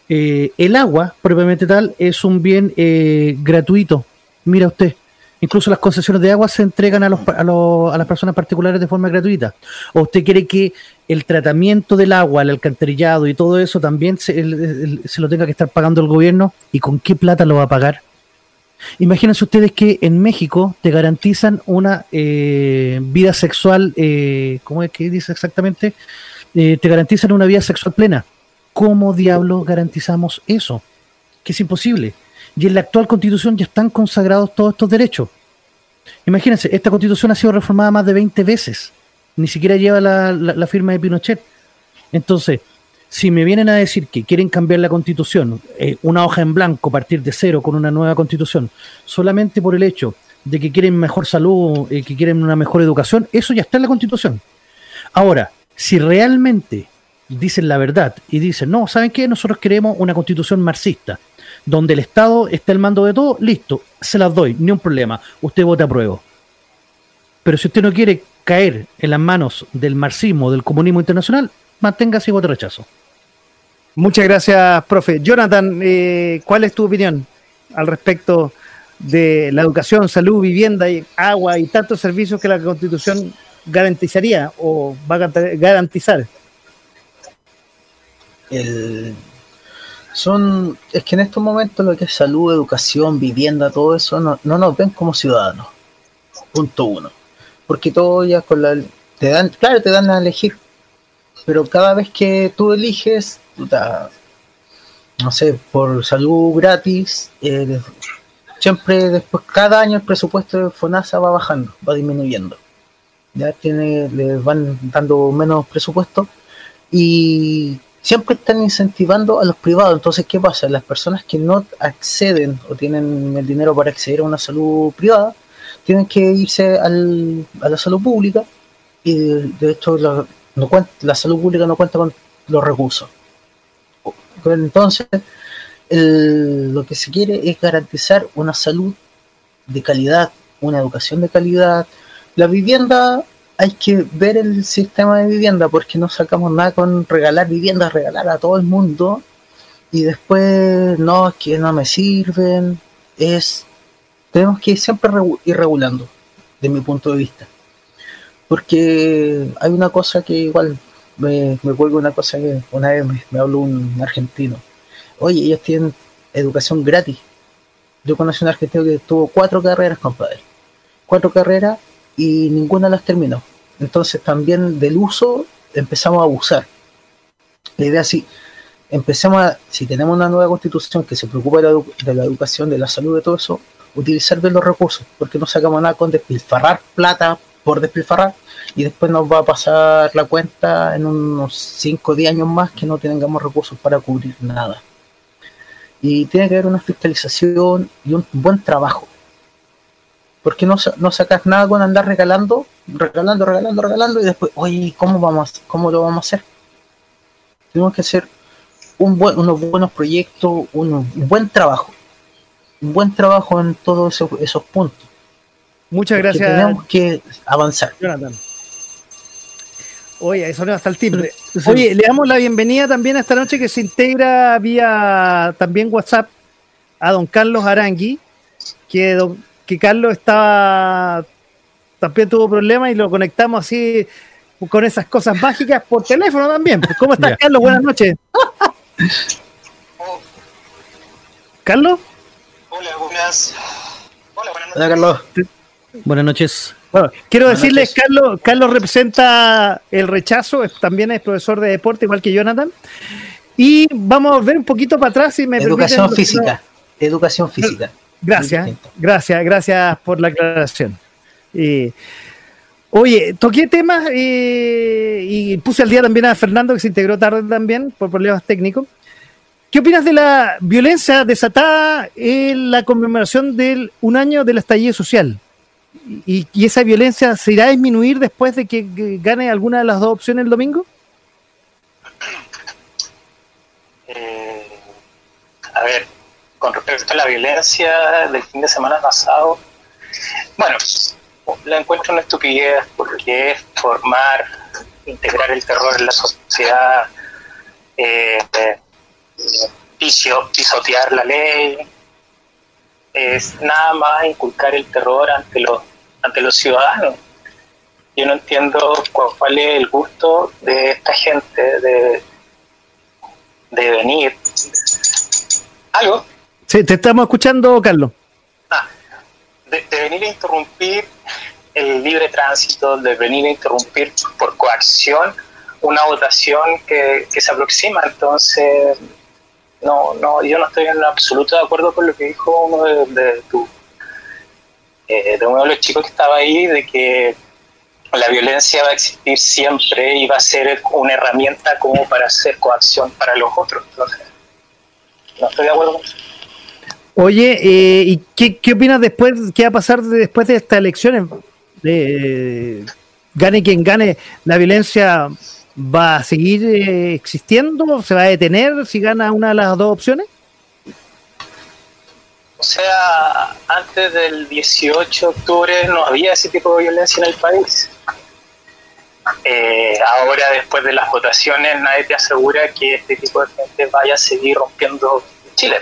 Eh, el agua, propiamente tal, es un bien eh, gratuito. Mira usted, incluso las concesiones de agua se entregan a, los, a, las personas particulares de forma gratuita. ¿O usted quiere que el tratamiento del agua, el alcantarillado y todo eso también se, se lo tenga que estar pagando el gobierno? ¿Y con qué plata lo va a pagar? Imagínense ustedes que en México te garantizan una eh, vida sexual, eh, ¿cómo es que dice exactamente? Eh, te garantizan una vida sexual plena. ¿Cómo diablos garantizamos eso? Que es imposible. Y en la actual constitución ya están consagrados todos estos derechos. Imagínense, esta constitución ha sido reformada más de 20 veces. Ni siquiera lleva la firma de Pinochet. Entonces, si me vienen a decir que quieren cambiar la constitución, eh, una hoja en blanco, partir de cero con una nueva constitución, solamente por el hecho de que quieren mejor salud, eh, que quieren una mejor educación, eso ya está en la constitución. Ahora, si realmente dicen la verdad y dicen, no, ¿saben qué? Nosotros queremos una constitución marxista, donde el Estado está al mando de todo, listo, se las doy, ni un problema, usted vote a prueba. Pero si usted no quiere caer en las manos del marxismo, del comunismo internacional, manténgase y vote rechazo. Muchas gracias, profe. Jonathan, eh, ¿cuál es tu opinión al respecto de la educación, salud, vivienda, y agua y tantos servicios que la Constitución garantizaría o va a garantizar? son, es que en estos momentos lo que es salud, educación, vivienda, todo eso, no, nos ven como ciudadanos. Punto uno. Porque todo ya con la... Te dan, claro, te dan a elegir pero cada vez que tú eliges, no sé, por salud gratis, eh, siempre después, cada año el presupuesto de FONASA va bajando, va disminuyendo. Ya tiene, le van dando menos presupuesto y siempre están incentivando a los privados. Entonces, ¿qué pasa? Las personas que no acceden o tienen el dinero para acceder a una salud privada, tienen que irse al, a la salud pública y de hecho la salud pública no cuenta con los recursos. Entonces, lo que se quiere es garantizar una salud de calidad, una educación de calidad. La vivienda, hay que ver el sistema de vivienda porque no sacamos nada con regalar viviendas, regalar a todo el mundo y después no, es que no me sirven. Es, tenemos que siempre ir regulando, de mi punto de vista. Porque hay una cosa que igual me, me cuelgo una cosa que una vez me habló un argentino Oye, ellos tienen educación gratis. Yo conocí un argentino que tuvo cuatro carreras, compadre. Cuatro carreras y ninguna las terminó. Entonces también del uso empezamos a abusar. La idea es si empecemos a, si tenemos una nueva constitución que se preocupa de la, educación, de la salud, de todo eso, utilizar bien los recursos, porque no sacamos nada con despilfarrar plata por despilfarrar y después nos va a pasar la cuenta en unos 5 o 10 años más que no tengamos recursos para cubrir nada y tiene que haber una fiscalización y un buen trabajo. Porque no, no sacas nada con andar regalando, regalando, regalando, regalando y después, oye, ¿cómo, vamos, cómo lo vamos a hacer? Tenemos que hacer un buen, unos buenos proyectos, un, buen trabajo. Un buen trabajo en todos esos, esos puntos. Muchas gracias. Tenemos que avanzar. Oye, eso no hasta el timbre. Oye, le damos la bienvenida también a esta noche que se integra vía también WhatsApp a don Carlos Arangui, que, que Carlos estaba también tuvo problemas y lo conectamos así con esas cosas mágicas por teléfono también. ¿Cómo estás, Carlos? Buenas noches. ¿Carlos? Hola, buenas. Hola, buenas noches. Hola, Carlos. Buenas noches. Bueno, quiero decirles, Carlos, Carlos representa el rechazo, también es profesor de deporte, igual que Jonathan. Y vamos a ver un poquito para atrás y me Educación física. Educación física. Gracias, gracias, gracias por la aclaración. oye, toqué temas y puse al día también a Fernando, que se integró tarde también por problemas técnicos. ¿Qué opinas de la violencia desatada en la conmemoración del un año del estallido social? Y, esa violencia se irá a disminuir después de que, gane alguna de las dos opciones el domingo? Eh, a ver, con respecto a la violencia del fin de semana pasado, bueno, la encuentro una estupidez porque es formar, integrar el terror en la sociedad, eh, pisotear la ley, es nada más inculcar el terror ante los, ante los ciudadanos. Yo no entiendo cuál, es el gusto de esta gente de, de venir. ¿Algo? Sí, te estamos escuchando, Carlos. Ah, de, venir a interrumpir el libre tránsito, de venir a interrumpir por coacción una votación que, que se aproxima. Entonces, no, no, yo no estoy en absoluto de acuerdo con lo que dijo uno de, de, eh, de uno de los chicos que estaba ahí, de que la violencia va a existir siempre y va a ser una herramienta como para hacer coacción para los otros. No estoy de acuerdo con eso. Oye, eh, ¿y qué, qué opinas después? ¿Qué va a pasar después de estas elecciones? Eh, gane quien gane, la violencia va a seguir eh, existiendo? ¿Se va a detener si gana una de las dos opciones? O sea, antes del 18 de octubre no había ese tipo de violencia en el país. Eh, ahora, después de las votaciones, nadie te asegura que este tipo de gente vaya a seguir rompiendo Chile.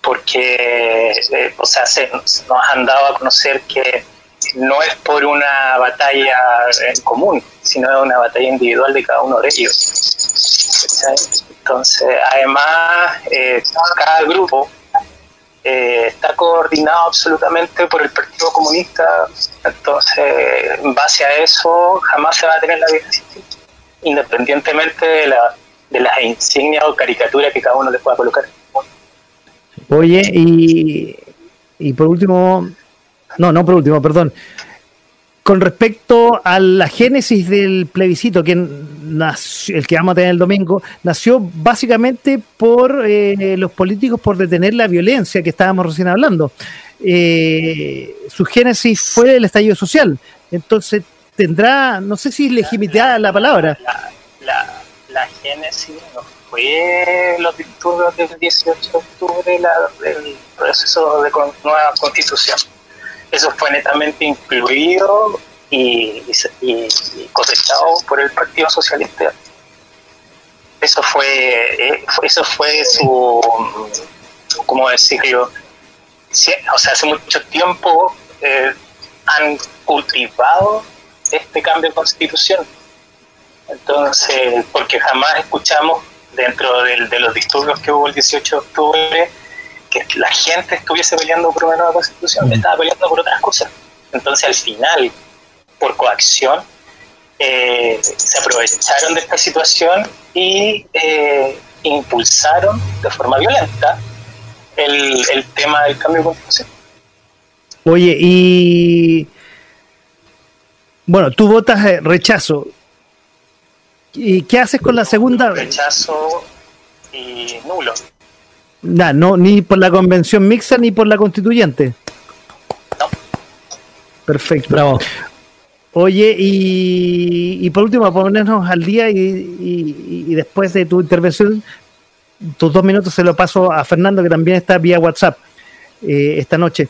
Porque, eh, o sea, se, nos han dado a conocer que no es por una batalla en común, sino es una batalla individual de cada uno de ellos. Entonces, además, eh, cada grupo eh, está coordinado absolutamente por el Partido Comunista, entonces, en base a eso, jamás se va a tener la violencia, independientemente de, la, de las insignias o caricaturas que cada uno le pueda colocar. Oye, y, y por último, no, no por último, perdón. Con respecto a la génesis del plebiscito, que nació, el que vamos a tener el domingo, nació básicamente por eh, los políticos por detener la violencia que estábamos recién hablando. Eh, su génesis fue el estallido social. Entonces, tendrá, no sé si legitimidad la palabra. La, la, génesis fue los disturbios del 18 de octubre el proceso de nueva constitución. Eso fue netamente incluido y, cosechado por el Partido Socialista. Eso fue, eh, eso fue su, ¿cómo decirlo? O sea, hace mucho tiempo eh, han cultivado este cambio de constitución. Entonces, porque jamás escuchamos dentro de los disturbios que hubo el 18 de octubre que la gente estuviese peleando por una nueva constitución, estaba peleando por otras cosas. Entonces, al final, por coacción, eh, se aprovecharon de esta situación y eh, impulsaron de forma violenta el, el tema del cambio de constitución. Oye, y bueno, tú votas eh, rechazo. ¿Y qué haces con la segunda? Rechazo y nulo. Nah, no, ni por la convención mixta ni por la constituyente. No. Perfecto. Bravo. Oye, y, y por último, ponernos al día y, y, después de tu intervención, tus dos minutos se lo paso a Fernando, que también está vía WhatsApp eh, esta noche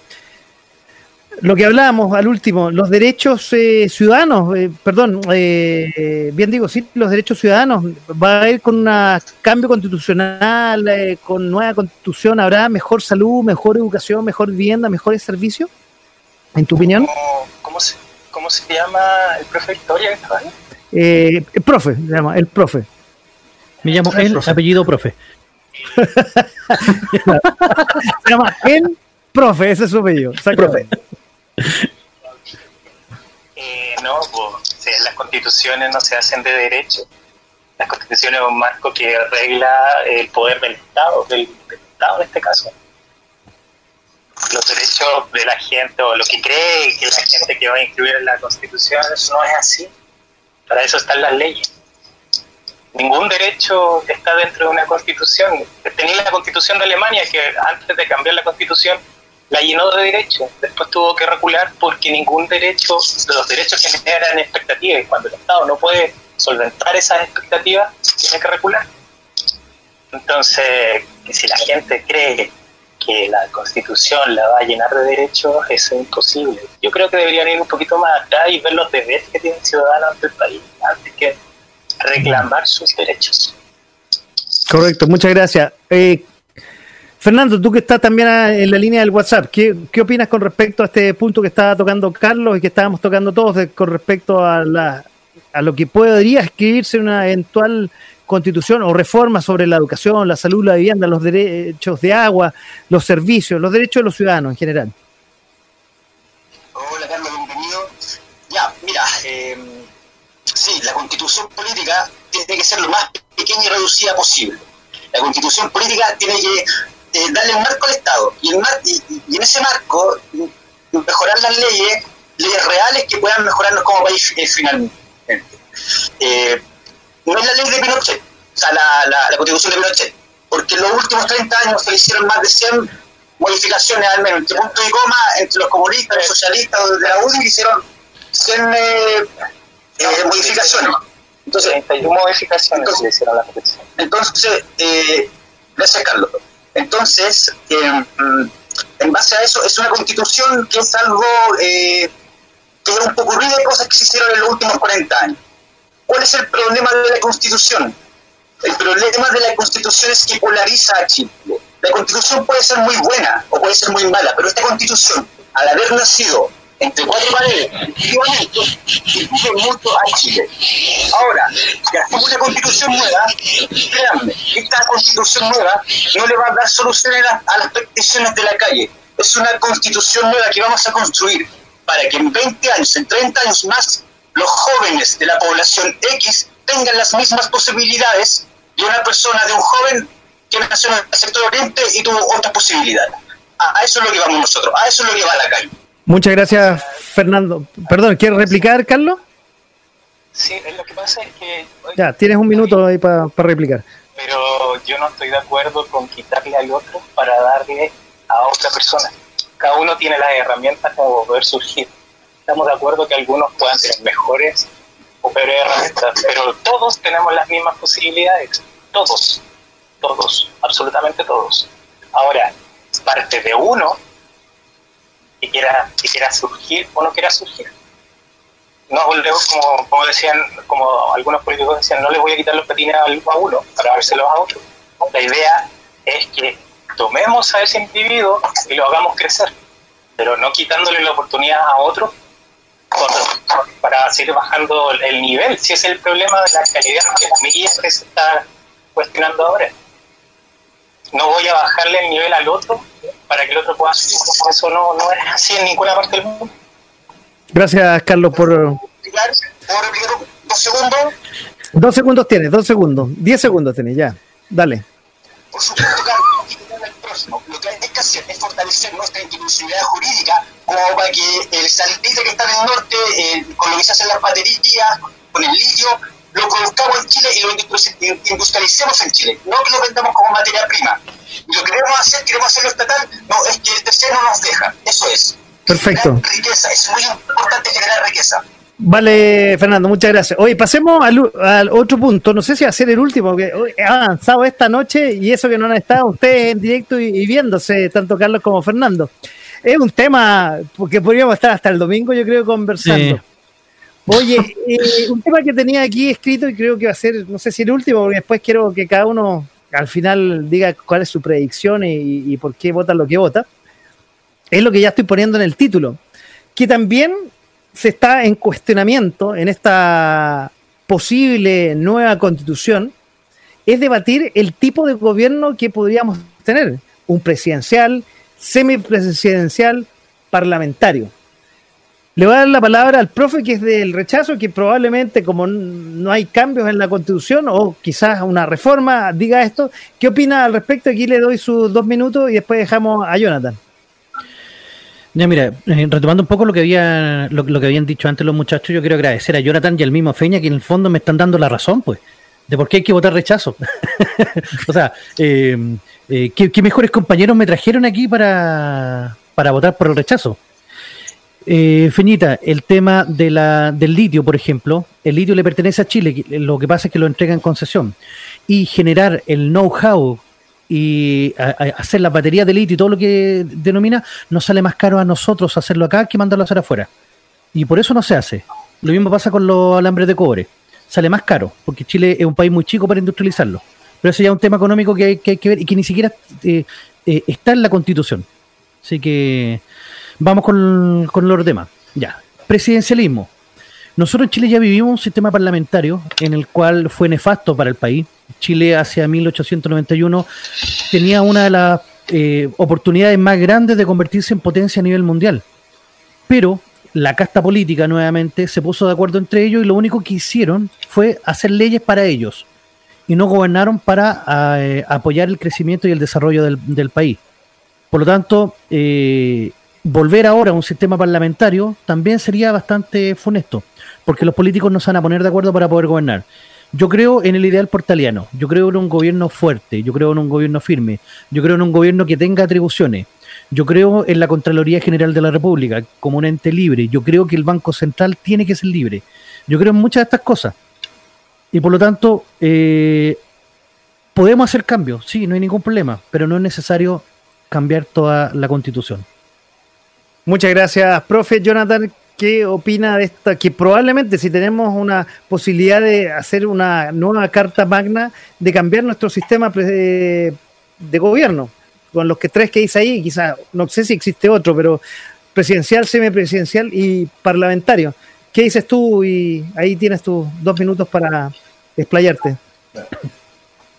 lo que hablábamos al último, los derechos eh, ciudadanos, eh, perdón, eh, bien digo, sí, los derechos ciudadanos, va a ir con un cambio constitucional, con nueva constitución, ¿habrá mejor salud, mejor educación, mejor vivienda, mejores servicios? ¿En tu opinión? ¿Cómo, se, cómo se, llama el profe Victoria? el profe, se llama, el profe. Me llamo el apellido profe. se llama el profe, ese es su apellido. Profe. Eh, no, las constituciones no se hacen de derecho. Las constituciones es un marco que regla el poder del Estado, del, Estado en este caso. Los derechos de la gente o lo que cree que la gente que va a incluir en la constitución, eso no es así. Para eso están las leyes. Ningún derecho está dentro de una constitución. Tenía la constitución de Alemania que antes de cambiar la constitución la llenó de derechos, después tuvo que recular porque ningún derecho, de los derechos generan expectativas, y cuando el Estado no puede solventar esas expectativas, tiene que recular. Entonces, si la gente cree que la constitución la va a llenar de derechos, eso es imposible. Yo creo que deberían ir un poquito más atrás y ver los deberes que tienen ciudadanos ante el país, antes que reclamar sus derechos. Correcto, muchas gracias. Eh, Fernando, tú que estás también en la línea del WhatsApp, ¿qué, opinas con respecto a este punto que estaba tocando Carlos y que estábamos tocando todos con respecto a, la, a lo que podría escribirse una eventual constitución o reforma sobre la educación, la salud, la vivienda, los derechos de agua, los servicios, los derechos de los ciudadanos en general? Hola Carlos, bienvenido. Ya, mira, eh, sí, la constitución política tiene que ser lo más pequeña y reducida posible. La constitución política tiene que eh, darle un marco al Estado y, en ese marco mejorar las leyes, leyes reales que puedan mejorarnos como país eh, finalmente. Eh, no es la ley de Pinochet, o sea, la, constitución de Pinochet, porque en los últimos 30 años se le hicieron más de 100 modificaciones al menos, entre punto y coma, entre los comunistas, los socialistas de la UDI hicieron 100 modificaciones. Entonces, 31 modificaciones entonces, se hicieron la Entonces, gracias Carlos. Entonces, em, en base a eso, es una constitución que es algo eh, que es un poco de cosas que se hicieron en los últimos 40 años. ¿Cuál es el problema de la constitución? El problema de la constitución es que polariza a Chile. La constitución puede ser muy buena o puede ser muy mala, pero esta constitución, al haber nacido entre cuatro paredes, efectivamente, incluye mucho a Chile. Ahora, si hacemos una constitución nueva, créanme, esta constitución nueva no le va a dar soluciones a, las peticiones de la calle. Es una constitución nueva que vamos a construir para que en 20 años, en 30 años más, los jóvenes de la población X tengan las mismas posibilidades de una persona, de un joven que nació en el sector oriente y tuvo otras posibilidades. A, a eso es lo que vamos nosotros, a eso es lo que va la calle. Muchas gracias, Fernando. Perdón, ¿quieres replicar, Carlos? Sí, lo que pasa es que... Ya, tienes un minuto ahí para replicar. Pero yo no estoy de acuerdo con quitarle al otro para darle a otra persona. Cada uno tiene las herramientas para poder surgir. Estamos de acuerdo que algunos puedan tener mejores o peores herramientas, pero todos tenemos las mismas posibilidades. Todos. todos, absolutamente todos. Ahora, parte de uno que quiera, que surgir o no quiera surgir. No, como, como decían, como algunos políticos decían, no les voy a quitar los patines a uno para dárselos a otro. La idea es que tomemos a ese individuo y lo hagamos crecer, pero no quitándole la oportunidad a otro para seguir bajando el nivel, si es el problema de la calidad de las medidas que se está cuestionando ahora. No voy a bajarle el nivel al otro para que el otro pueda subir. Eso no, no es así en ninguna parte del mundo. Gracias, Carlos, por... ¿Puedo dos segundos? Dos segundos tienes, dos segundos. Diez segundos tienes, ya. Dale. Por supuesto, Carlos, el próximo. Lo que hay que hacer es fortalecer nuestra institucionalidad jurídica como para que el satélite que está en el norte, eh, con lo que se hacen las baterías, con el litio, lo produzcamos en Chile y lo industrialicemos en Chile, no que lo vendamos como materia prima. Y lo que queremos hacer, queremos hacerlo estatal, no, es que el tercero nos deja, eso es. Perfecto. riqueza, es muy importante generar riqueza. Vale, Fernando, muchas gracias. Oye, pasemos al, otro punto. No sé si va a ser el último, porque ha avanzado esta noche y eso que no han estado ustedes en directo y, viéndose, tanto Carlos como Fernando. Es un tema que podríamos estar hasta el domingo, yo creo, conversando. Oye, eh, un tema que tenía aquí escrito y creo que va a ser, no sé si el último, porque después quiero que cada uno al final diga cuál es su predicción y, y por qué vota lo que vota. Es lo que ya estoy poniendo en el título. Que también se está en cuestionamiento en esta posible nueva constitución es debatir el tipo de gobierno que podríamos tener, un presidencial, semipresidencial, parlamentario. Le voy a dar la palabra al profe que es del rechazo, que probablemente como no hay cambios en la constitución o quizás una reforma, diga esto. ¿Qué opina al respecto? Aquí le doy sus dos minutos y después dejamos a Jonathan. Ya, mira, eh, retomando un poco lo que había lo, que habían dicho antes los muchachos, yo quiero agradecer a Jonathan y al mismo Feña que en el fondo me están dando la razón, pues, de por qué hay que votar rechazo. o sea, eh, eh, ¿qué, mejores compañeros me trajeron aquí para, para votar por el rechazo. Feñita, el tema de la, del litio, por ejemplo, el litio le pertenece a Chile, lo que pasa es que lo entrega en concesión. Y generar el know-how y hacer la batería de litio y todo lo que denomina, nos sale más caro a nosotros hacerlo acá que mandarlo a hacer afuera. Y por eso no se hace. Lo mismo pasa con los alambres de cobre. Sale más caro, porque Chile es un país muy chico para industrializarlo. Pero eso ya es un tema económico que hay, que, ver y que ni siquiera eh, eh, está en la constitución. Así que vamos con, con los demás. Ya, presidencialismo. Nosotros en Chile ya vivimos un sistema parlamentario en el cual fue nefasto para el país. Chile hacia 1891 tenía una de las eh, oportunidades más grandes de convertirse en potencia a nivel mundial. Pero la casta política nuevamente se puso de acuerdo entre ellos y lo único que hicieron fue hacer leyes para ellos y no gobernaron para eh, apoyar el crecimiento y el desarrollo del, país. Por lo tanto, eh, volver ahora a un sistema parlamentario también sería bastante funesto porque los políticos no se van a poner de acuerdo para poder gobernar. Yo creo en el ideal portaliano, yo creo en un gobierno fuerte, yo creo en un gobierno firme, yo creo en un gobierno que tenga atribuciones, yo creo en la Contraloría General de la República como un ente libre, yo creo que el Banco Central tiene que ser libre, yo creo en muchas de estas cosas. Y por lo tanto, eh, podemos hacer cambios, sí, no hay ningún problema, pero no es necesario cambiar toda la constitución. Muchas gracias, profe Jonathan. ¿Qué opina de esta? Que probablemente si tenemos una posibilidad de hacer una nueva carta magna, de cambiar nuestro sistema de, gobierno, con los que tres que dice ahí, quizás, no sé si existe otro, pero presidencial, semipresidencial y parlamentario. ¿Qué dices tú? Y ahí tienes tus dos minutos para explayarte.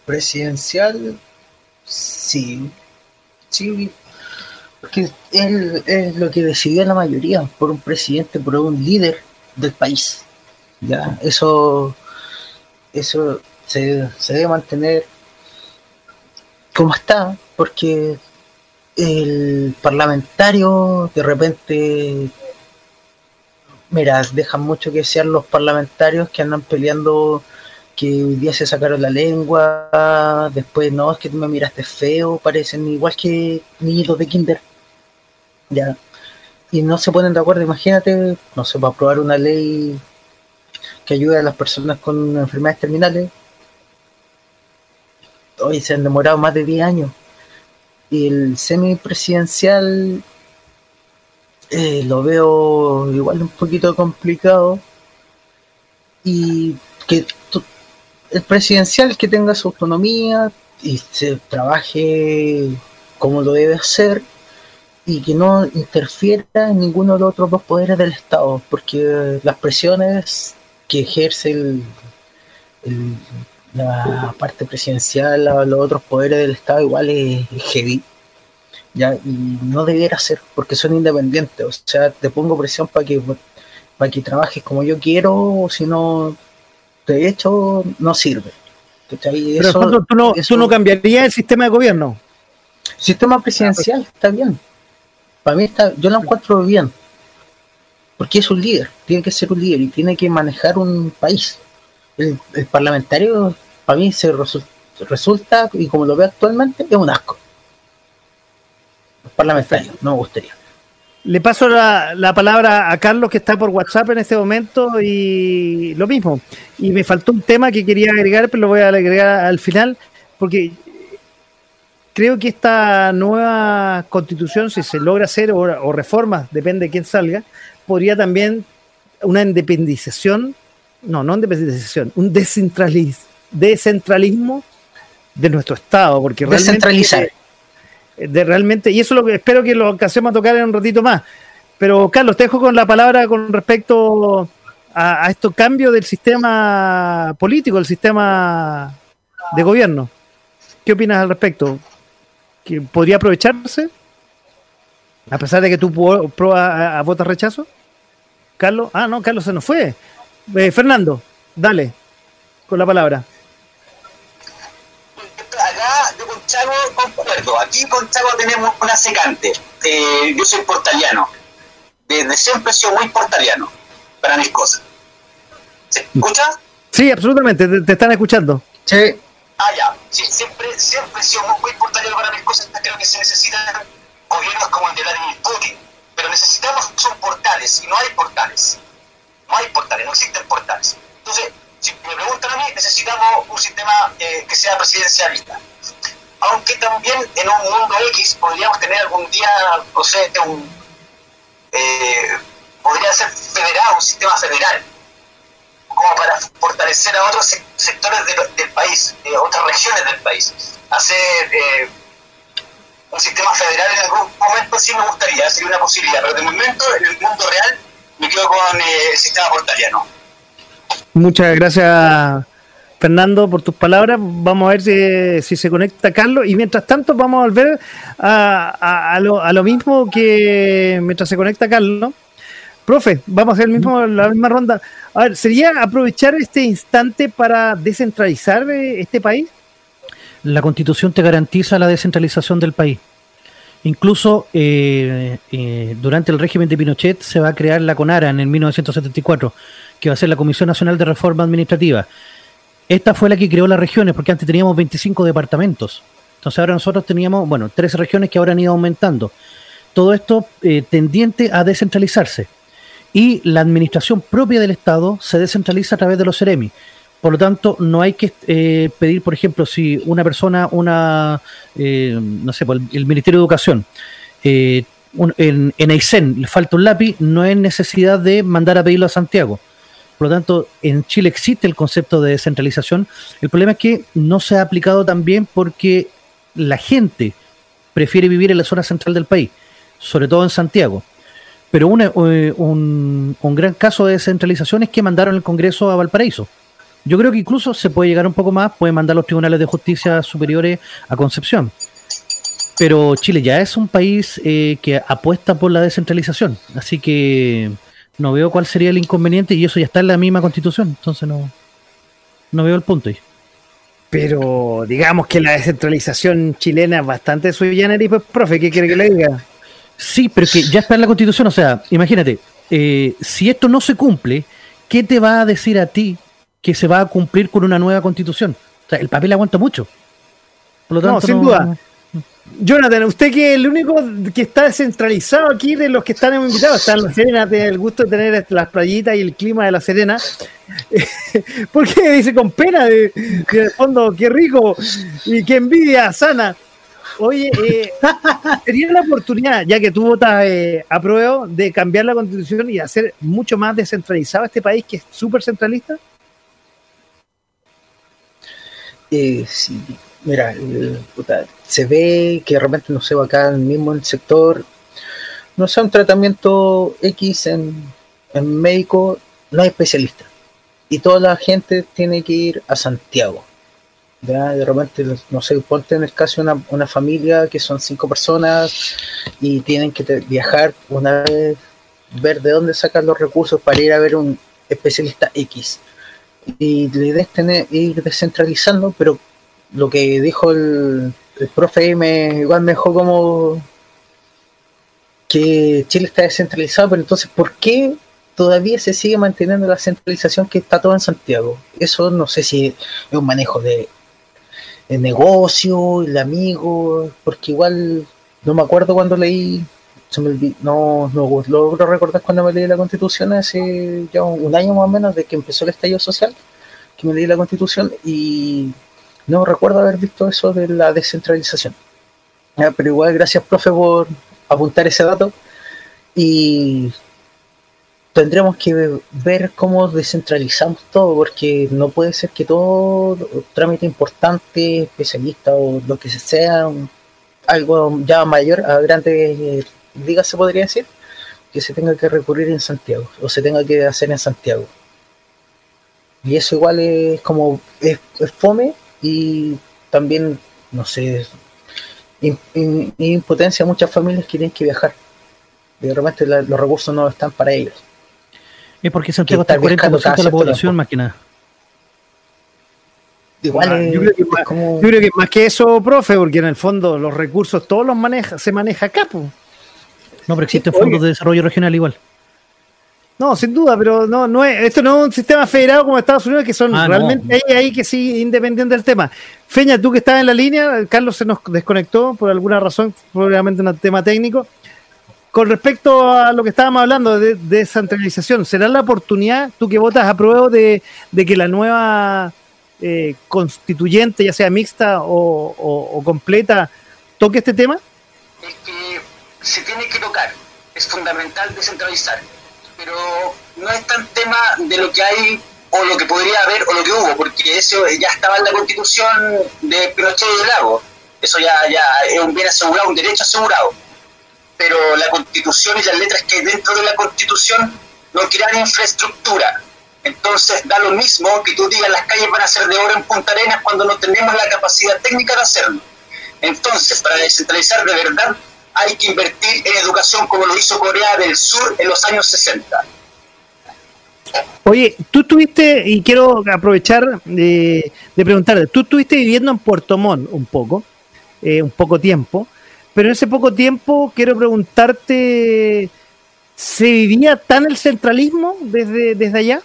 Presidencial, sí. Sí, que es, lo que decidió la mayoría, por un presidente, por un líder del país. Ya, eso, eso se, debe mantener como está, porque el parlamentario de repente, mira, dejan mucho que sean los parlamentarios que andan peleando que hoy día se sacaron la lengua, después no, es que me miraste feo, parecen igual que niñitos de kinder. Ya. Y no se ponen de acuerdo, imagínate, no se va a aprobar una ley que ayude a las personas con enfermedades terminales. hoy se han demorado más de 10 años. Y el semipresidencial eh, lo veo igual un poquito complicado. Y que el presidencial que tenga su autonomía y se trabaje como lo debe hacer y que no interfiera en ninguno de los otros dos poderes del Estado, porque las presiones que ejerce el, la parte presidencial, los otros poderes del Estado igual es, heavy. ¿ya? Y no debiera ser, porque son independientes. O sea, te pongo presión para que, para que trabajes como yo quiero, o si no, de hecho, no sirve. Pero tú, no, tú no cambiarías el sistema de gobierno. Sistema presidencial está bien. Para mí está, yo lo encuentro bien. Porque es un líder, tiene que ser un líder y tiene que manejar un país. El, parlamentario, para mí, se resulta, y como lo veo actualmente, es un asco. El parlamentario, no me gustaría. Le paso la, palabra a Carlos que está por WhatsApp en este momento y lo mismo. Y me faltó un tema que quería agregar, pero lo voy a agregar al final, porque creo que esta nueva constitución, si se logra hacer o, reformas, depende de quién salga, podría también una independización, no, no independización, un descentralismo de nuestro Estado, porque realmente de realmente, y eso es lo que espero que lo alcancemos a tocar en un ratito más. Pero Carlos, te dejo con la palabra con respecto a, a estos cambios del sistema político, del sistema de gobierno. ¿Qué opinas al respecto? ¿Que podría aprovecharse? A pesar de que tú pruebas a, votar rechazo. Carlos, ah, no, Carlos se nos fue. Eh, Fernando, dale, con la palabra acá de Conchago concuerdo. Aquí en Conchago tenemos una secante. Eh, yo soy portaliano. Desde siempre he sido muy portaliano para mis cosas. ¿Se escucha? Sí, absolutamente. Te, están escuchando. Sí. Ah, ya. Sí, siempre, siempre he sido muy, portaliano para mis cosas. Creo que se necesitan gobiernos como el de Vladimir Putin. Pero necesitamos, son portales. Y no hay portales. No hay portales, no existen portales. Entonces, si me preguntan a mí, necesitamos un sistema eh, que sea presidencialista. Aunque también en un mundo X podríamos tener algún día, no sé, un, eh, podría ser federal, un sistema federal, como para fortalecer a otros sectores del país, eh, otras regiones del país. Hacer un sistema federal en algún momento sí me gustaría, sería una posibilidad, pero de momento en el mundo real me quedo con el sistema portaliano. Muchas gracias, Fernando, por tus palabras. Vamos a ver si, se conecta Carlos. Y mientras tanto, vamos a volver a, lo, mismo que mientras se conecta Carlos. Profe, vamos a hacer el mismo, la misma ronda. A ver, ¿sería aprovechar este instante para descentralizar eh, este país? La constitución te garantiza la descentralización del país. Incluso eh, eh, durante el régimen de Pinochet se va a crear la CONARA en el 1974 que va a ser la Comisión Nacional de Reforma Administrativa. Esta fue la que creó las regiones, porque antes teníamos 25 departamentos. Entonces ahora nosotros teníamos, bueno, tres regiones que ahora han ido aumentando. Todo esto eh, tendiente a descentralizarse. Y la administración propia del Estado se descentraliza a través de los CEREMI. Por lo tanto, no hay que eh, pedir, por ejemplo, si una persona, una, eh, no sé, el, Ministerio de Educación, en, en Aysén le falta un lápiz, no hay necesidad de mandar a pedirlo a Santiago por lo tanto, en Chile existe el concepto de descentralización. El problema es que no se ha aplicado también porque la gente prefiere vivir en la zona central del país, sobre todo en Santiago. Pero eh, un, gran caso de descentralización es que mandaron el Congreso a Valparaíso. Yo creo que incluso se puede llegar un poco más, puede mandar los tribunales de justicia superiores a Concepción. Pero Chile ya es un país eh, que apuesta por la descentralización. Así que no veo cuál sería el inconveniente y eso ya está en la misma constitución, entonces no, no veo el punto ahí. Pero digamos que la descentralización chilena es bastante sui y pues, profe, ¿qué quiere que le diga? Sí, pero que ya está en la constitución, o sea, imagínate, eh, si esto no se cumple, ¿qué te va a decir a ti que se va a cumplir con una nueva constitución? O sea, el papel aguanta mucho. Por lo tanto, no, sin duda. Jonathan, usted que es el único que está descentralizado aquí de los que están invitados, están en La Serena, tiene el gusto de tener las playitas y el clima de La Serena. ¿Por qué dice con pena de, de fondo, qué rico y qué envidia sana? Oye, eh, la oportunidad, ya que tú votas eh, a prueba, de cambiar la constitución y hacer mucho más descentralizado este país que es súper centralista. Eh, sí, mira, eh, puta, se ve que de repente, no sé, acá mismo en el sector, no sé, un tratamiento X en, en médico, no hay especialista. Y toda la gente tiene que ir a Santiago. ¿Ya? De repente, no sé, ponte en el caso de una, una familia que son cinco personas y tienen que viajar una vez, ver de dónde sacan los recursos para ir a ver un especialista X. Y la idea es tener, ir descentralizando, pero lo que dijo el, el profe me igual me dejó como que Chile está descentralizado, pero entonces ¿por qué todavía se sigue manteniendo la centralización que está todo en Santiago? Eso no sé si es un manejo de, de negocio, el amigo, porque igual no me acuerdo cuando leí, se me olvi- no, no logro recordar cuando me leí la constitución hace ya un año más o menos de que empezó el estallido social, que me leí la constitución y no recuerdo haber visto eso de la descentralización. Pero igual gracias profe por apuntar ese dato y tendremos que ver cómo descentralizamos todo porque no puede ser que todo trámite importante, especialista o lo que sea, algo ya mayor, a grandes ligas se podría decir, que se tenga que recurrir en Santiago o se tenga que hacer en Santiago. Y eso igual es como, es, fome y también, no sé, im- im- impotencia a muchas familias que tienen que viajar. De repente la- los recursos no están para ellos. Es porque Santiago está el 40% de la población cierto más que nada. Igual Ah, yo creo que más- como... Yo creo que más que eso, profe, porque en el fondo los recursos todos los maneja, se maneja acá, po. No, pero existen Oye. fondos de desarrollo regional igual. No, sin duda, pero no, no es, esto no es un sistema federado como Estados Unidos, que son Ah, no. realmente ahí, ahí que sí, independiente del tema. Feña, tú que estás en la línea, Carlos se nos desconectó por alguna razón, probablemente un tema técnico. Con respecto a lo que estábamos hablando de de descentralización, ¿será la oportunidad, tú que votas a prueba de, que la nueva eh, constituyente, ya sea mixta o completa, toque este tema? es que se tiene que tocar, es fundamental descentralizar, pero no es tan tema de lo que hay o lo que podría haber o lo que hubo, porque eso ya estaba en la constitución de Pinochet y de Lago, eso ya, ya es un bien asegurado, un derecho asegurado, pero la constitución y las letras que hay dentro de la constitución no crean infraestructura. Entonces da lo mismo que tú digas las calles van a ser de oro en Punta Arenas cuando no tenemos la capacidad técnica de hacerlo. Entonces, para descentralizar de verdad, hay que invertir en educación como lo hizo Corea del Sur en los años 60. Oye, tú estuviste, y quiero aprovechar de, de preguntarte, tú estuviste viviendo en Puerto Montt un poco, eh, un poco tiempo, pero en ese poco tiempo quiero preguntarte, ¿se vivía tan el centralismo desde, desde allá?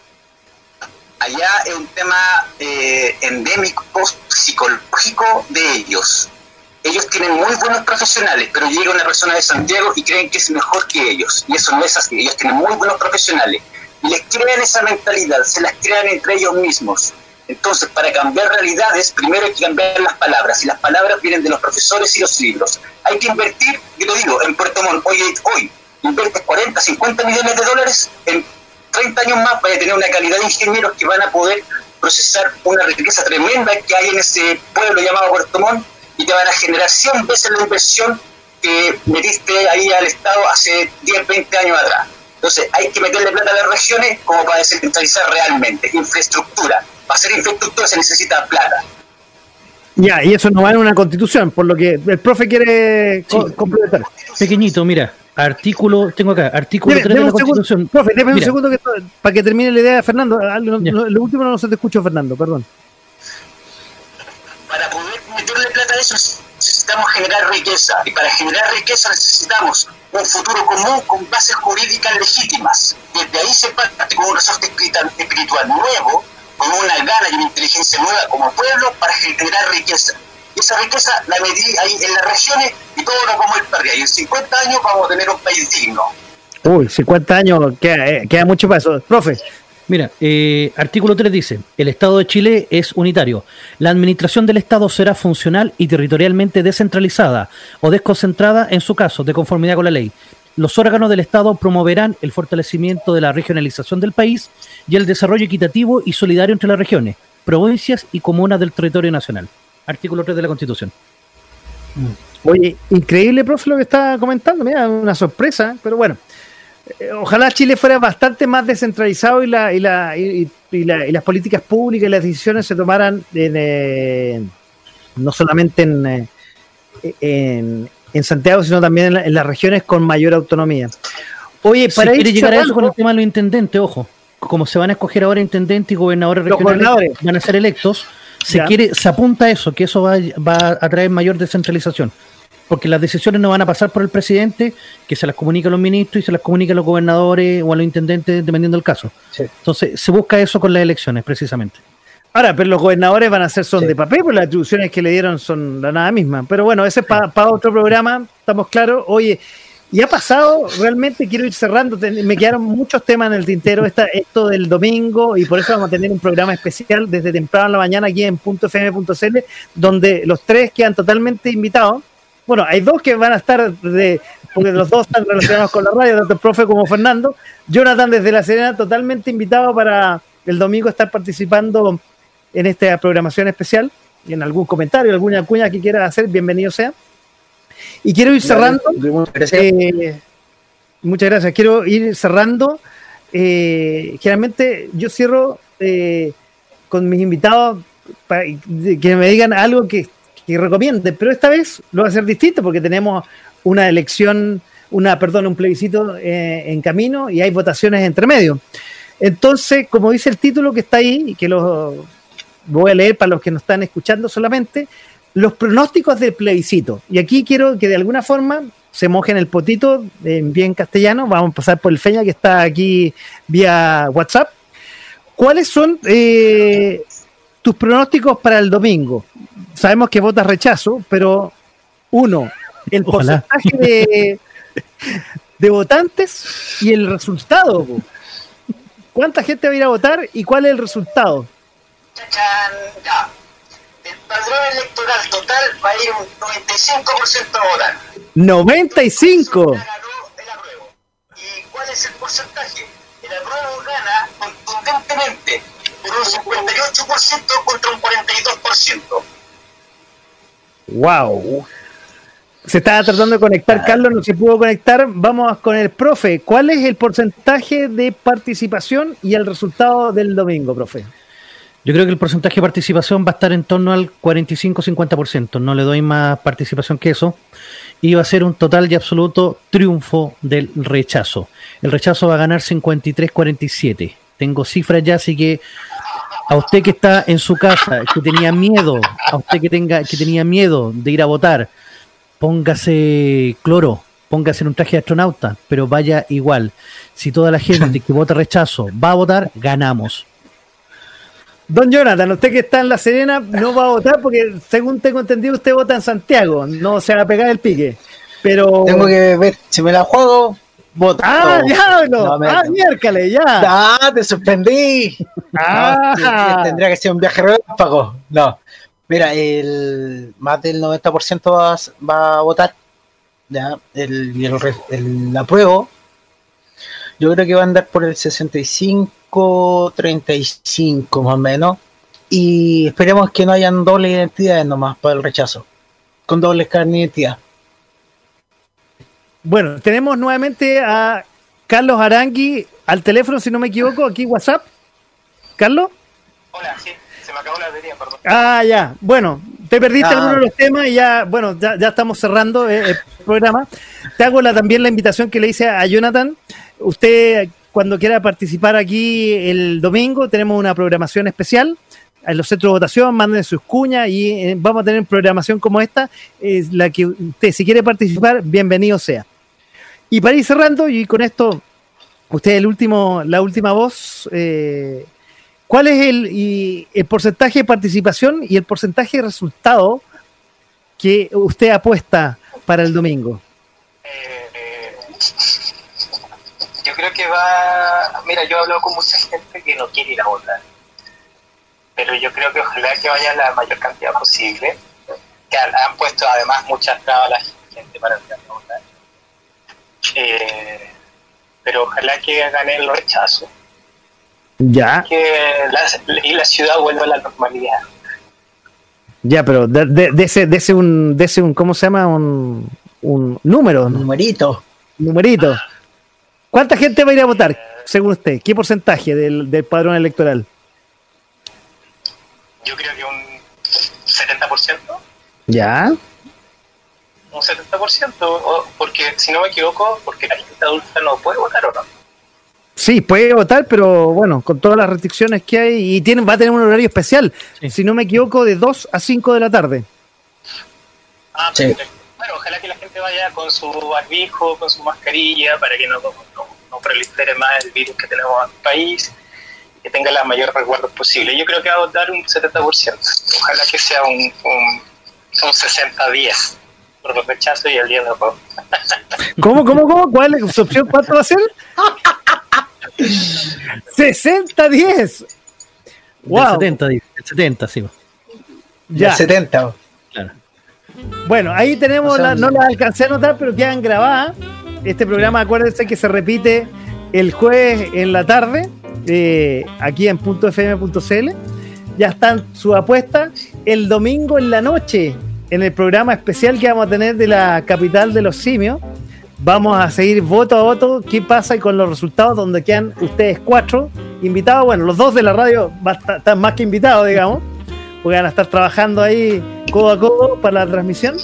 Allá es un tema eh, endémico, psicológico de ellos. Ellos tienen muy buenos profesionales, pero llega una persona de Santiago y creen que es mejor que ellos. Y eso no es así. Ellos tienen muy buenos profesionales. Y les crean esa mentalidad, se las crean entre ellos mismos. Entonces, para cambiar realidades, primero hay que cambiar las palabras. Y las palabras vienen de los profesores y los libros. Hay que invertir, yo lo digo, en Puerto Montt, hoy, hoy inviertes 40, 50 millones de dólares, en 30 años más vaya a tener una calidad de ingenieros que van a poder procesar una riqueza tremenda que hay en ese pueblo llamado Puerto Montt y te van a generar 100 veces la inversión que metiste ahí al Estado hace 10, 20 años atrás. Entonces hay que meterle plata a las regiones como para descentralizar realmente, infraestructura. Para hacer infraestructura se necesita plata. Ya, y eso no va en una constitución, por lo que el profe quiere Sí. complementar. Pequeñito, mira, artículo, tengo acá, artículo Deme, 3 de deme la un segundo, Constitución. profe, deme un segundo que, para que termine la idea de Fernando. Lo, Ya. lo- lo último no se te escucho, Fernando, perdón. Para poder meterle plata a eso necesitamos generar riqueza y para generar riqueza necesitamos un futuro común con bases jurídicas legítimas. Desde ahí se parte con un resorte espiritual nuevo, con una gana y una inteligencia nueva como pueblo para generar riqueza. y esa riqueza la metí ahí en las regiones y todo lo como el perdió. Y en 50 años vamos a tener un país digno. Uy, 50 años, queda, eh, queda mucho para eso. Profe. Mira, eh, artículo 3 dice, el Estado de Chile es unitario. La administración del Estado será funcional y territorialmente descentralizada o desconcentrada en su caso, de conformidad con la ley. Los órganos del Estado promoverán el fortalecimiento de la regionalización del país y el desarrollo equitativo y solidario entre las regiones, provincias y comunas del territorio nacional. Artículo 3 de la Constitución. Oye, increíble, profe, lo que está comentando. Mira, una sorpresa, pero bueno. Eh, ojalá Chile fuera bastante más descentralizado y, la, y, la, y, la, y las políticas públicas y las decisiones se tomaran en, eh, no solamente en, eh, en, en, Santiago, sino también en, las regiones con mayor autonomía. Oye, para ir llegar a eso con el tema de los intendentes, ojo, como se van a escoger ahora intendentes y gobernadores regionales, van a ser electos, se quiere, se apunta a eso, que eso va, va a traer mayor descentralización porque las decisiones no van a pasar por el presidente, que se las comunica a los ministros y se las comunica a los gobernadores o a los intendentes, dependiendo del caso. Sí. Entonces, se busca eso con las elecciones, precisamente. Ahora, pero los gobernadores van a ser son sí. de papel, porque las atribuciones que le dieron son la nada misma. Pero bueno, ese es para pa otro programa, estamos claros. Oye, y ha pasado, realmente quiero ir cerrando, me quedaron muchos temas en el tintero, esta, esto del domingo, y por eso vamos a tener un programa especial desde temprano en la mañana aquí en .fm.cl, donde los tres quedan totalmente invitados bueno, hay dos que van a estar de, porque los dos están relacionados con la radio, tanto el profe como Fernando. Jonathan desde La Serena, totalmente invitado para el domingo estar participando en esta programación especial. Y en algún comentario, alguna cuña que quiera hacer, bienvenido sea. Y quiero ir cerrando. Muchas gracias. Eh, muchas gracias. Quiero ir cerrando. Eh, generalmente yo cierro eh, con mis invitados para que me digan algo que que recomiende, pero esta vez lo va a hacer distinto porque tenemos una elección, una, perdón, un plebiscito en camino y hay votaciones entre medio. Entonces, como dice el título que está ahí, que lo voy a leer para los que nos están escuchando solamente, los pronósticos del plebiscito. Y aquí quiero que de alguna forma se mojen el potito en bien castellano. Vamos a pasar por el Feña que está aquí vía WhatsApp. ¿Cuáles son eh, tus pronósticos para el domingo? sabemos que votas rechazo, pero uno, el Ojalá. porcentaje de, de, votantes y el resultado. ¿Cuánta gente va a ir a votar y cuál es el resultado? Ya. El padrón electoral total va a ir un 95% a votar. 95. ¿Y cuál es el porcentaje? El apruebo gana contundentemente por un 58% contra un 42%. Wow. Se estaba tratando de conectar, Carlos, no se pudo conectar. Vamos con el profe. ¿Cuál es el porcentaje de participación y el resultado del domingo, profe? Yo creo que el porcentaje de participación va a estar en torno al 45-50%. No le doy más participación que eso. Y va a ser un total y absoluto triunfo del rechazo. El rechazo va a ganar 53-47. Tengo cifras ya, así que a usted que está en su casa, que tenía miedo, a usted que tenga, que tenía miedo de ir a votar, póngase cloro, póngase en un traje de astronauta, pero vaya igual. Si toda la gente que vota rechazo va a votar, ganamos. Don Jonathan, usted que está en La Serena no va a votar porque, según tengo entendido, usted vota en Santiago, no se va a pegar el pique. Pero. Tengo que ver, si me la juego, voto. ¡Ah, diablo! No, ¡Ah, miércoles, ya! ¡Ah, te suspendí! ¡Ah! No, tendría que ser un viaje relámpago. No. Mira, el más del 90% va, va, a votar. Ya, el, el, el, apruebo. Yo creo que va a andar por el 65, 35 más o menos. Y esperemos que no hayan doble identidades nomás para el rechazo. Con doble carne de identidad. Bueno, tenemos nuevamente a Carlos Arangui al teléfono, si no me equivoco, aquí WhatsApp. ¿Carlos? Hola, sí, se me acabó la batería, perdón. Ah, ya. Bueno, te perdiste ah. algunos de los temas y ya, bueno, ya, ya estamos cerrando el, el programa. Te hago la, también la invitación que le hice a Jonathan. Usted, cuando quiera participar aquí el domingo, tenemos una programación especial en los centros de votación, manden sus cuñas y eh, vamos a tener programación como esta, es la que usted, si quiere participar, bienvenido sea. Y para ir cerrando, y con esto, usted el último, la última voz, eh, ¿cuál es el, y el porcentaje de participación y el porcentaje de resultado que usted apuesta para el domingo? Yo creo que va. Mira, yo he hablado con mucha gente que no quiere ir a votar. Pero yo creo que ojalá que vaya la mayor cantidad posible. Que han, puesto además muchas trabas a la gente para ir a votar. Eh, pero ojalá que gane el rechazo. Ya, Que la, y la ciudad vuelva a la normalidad. ya, pero de, de, de ese, de ese un, de ese un, ¿cómo se llama? Un, un número, ¿no? Numerito. numerito. ¿Cuánta gente va a ir a votar, según usted? ¿Qué porcentaje del, del padrón electoral? Yo creo que un 70%. Ya, un 70%, o- porque si no me equivoco, porque la gente adulta no puede votar o no. sí, puede votar, pero bueno, con todas las restricciones que hay, y tiene, va a tener un horario especial, Sí. si no me equivoco, de 2 a 5 de la tarde. Ah, Sí. perfecto. Bueno, ojalá que la gente vaya con su barbijo, con su mascarilla, para que no, no, prolifere más el virus que tenemos en el país, que tenga la mayor resguardo posible. Yo creo que va a votar un 70%. Ojalá que sea un, un, un 60-10 por los rechazos y el día de después. ¿Cómo, cómo, cómo? ¿Cuál es su opción? ¿Cuánto va a ser? 60-10. Del Wow. 70, dice, del 70, sí. Ya. Del 70. Claro. Bueno, ahí tenemos, O sea, la- no las alcancé a notar, pero quedan grabadas. Este programa, acuérdense que se repite el jueves en la tarde, eh, aquí en .fm.cl. Ya están sus apuestas. El domingo en la noche, en el programa especial que vamos a tener de la capital de los simios, vamos a seguir voto a voto qué pasa y con los resultados donde quedan ustedes cuatro invitados. Bueno, los dos de la radio están más que invitados, digamos, porque van a estar trabajando ahí codo a codo para la transmisión.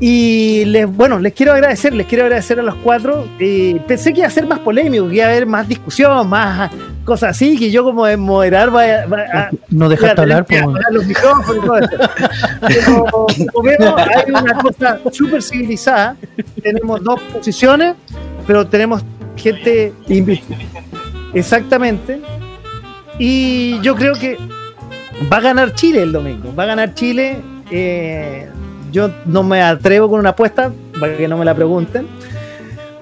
Y les, bueno, les quiero agradecer, les quiero agradecer a los cuatro. Eh, pensé que iba a ser más polémico, que iba a haber más discusión, más cosas así, que yo como de moderar vaya, vaya- No a dejaste hablar, pues. los micrófonos y todo eso. Pero como vemos, hay una cosa súper civilizada. Tenemos dos posiciones, pero tenemos gente invitada. Exactamente. Y yo creo que va a ganar Chile el domingo. Va a ganar Chile. eh, yo no me atrevo con una apuesta, para que no me la pregunten.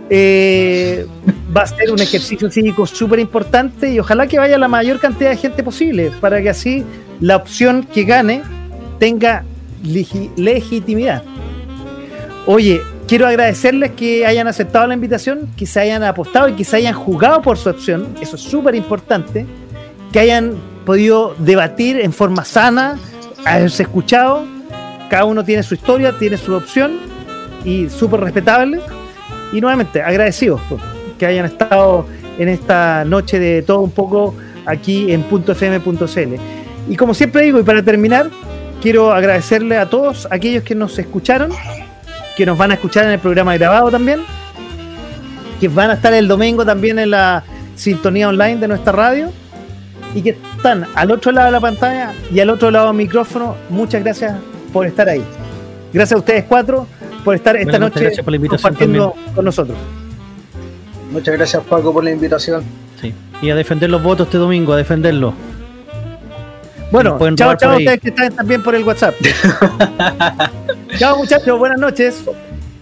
Eh, va a ser un ejercicio cívico súper importante y ojalá que vaya la mayor cantidad de gente posible para que así la opción que gane tenga legi- legitimidad. Oye, quiero agradecerles que hayan aceptado la invitación, que se hayan apostado y que se hayan jugado por su opción. Eso es súper importante. Que hayan podido debatir en forma sana, haberse escuchado. Cada uno tiene su historia, tiene su opción y súper respetable. Y nuevamente, agradecidos que hayan estado en esta noche de todo un poco aquí en .fm.cl. Y como siempre digo, y para terminar, quiero agradecerle a todos aquellos que nos escucharon, que nos van a escuchar en el programa grabado también, que van a estar el domingo también en la sintonía online de nuestra radio y que están al otro lado de la pantalla y al otro lado del micrófono. Muchas gracias por estar ahí. Gracias a ustedes cuatro por estar esta Bueno, noche gracias por la invitación compartiendo con nosotros. Muchas gracias, Paco, por la invitación. Sí. Y a defender los votos este domingo, a defenderlos. Bueno, chao, chao a ustedes que están también por el WhatsApp. chao muchachos, buenas noches.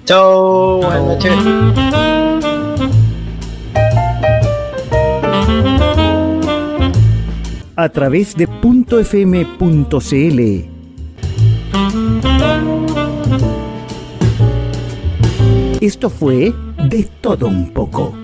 Chao, buenas noches. a través de .fm.cl. Esto fue De Todo Un poco.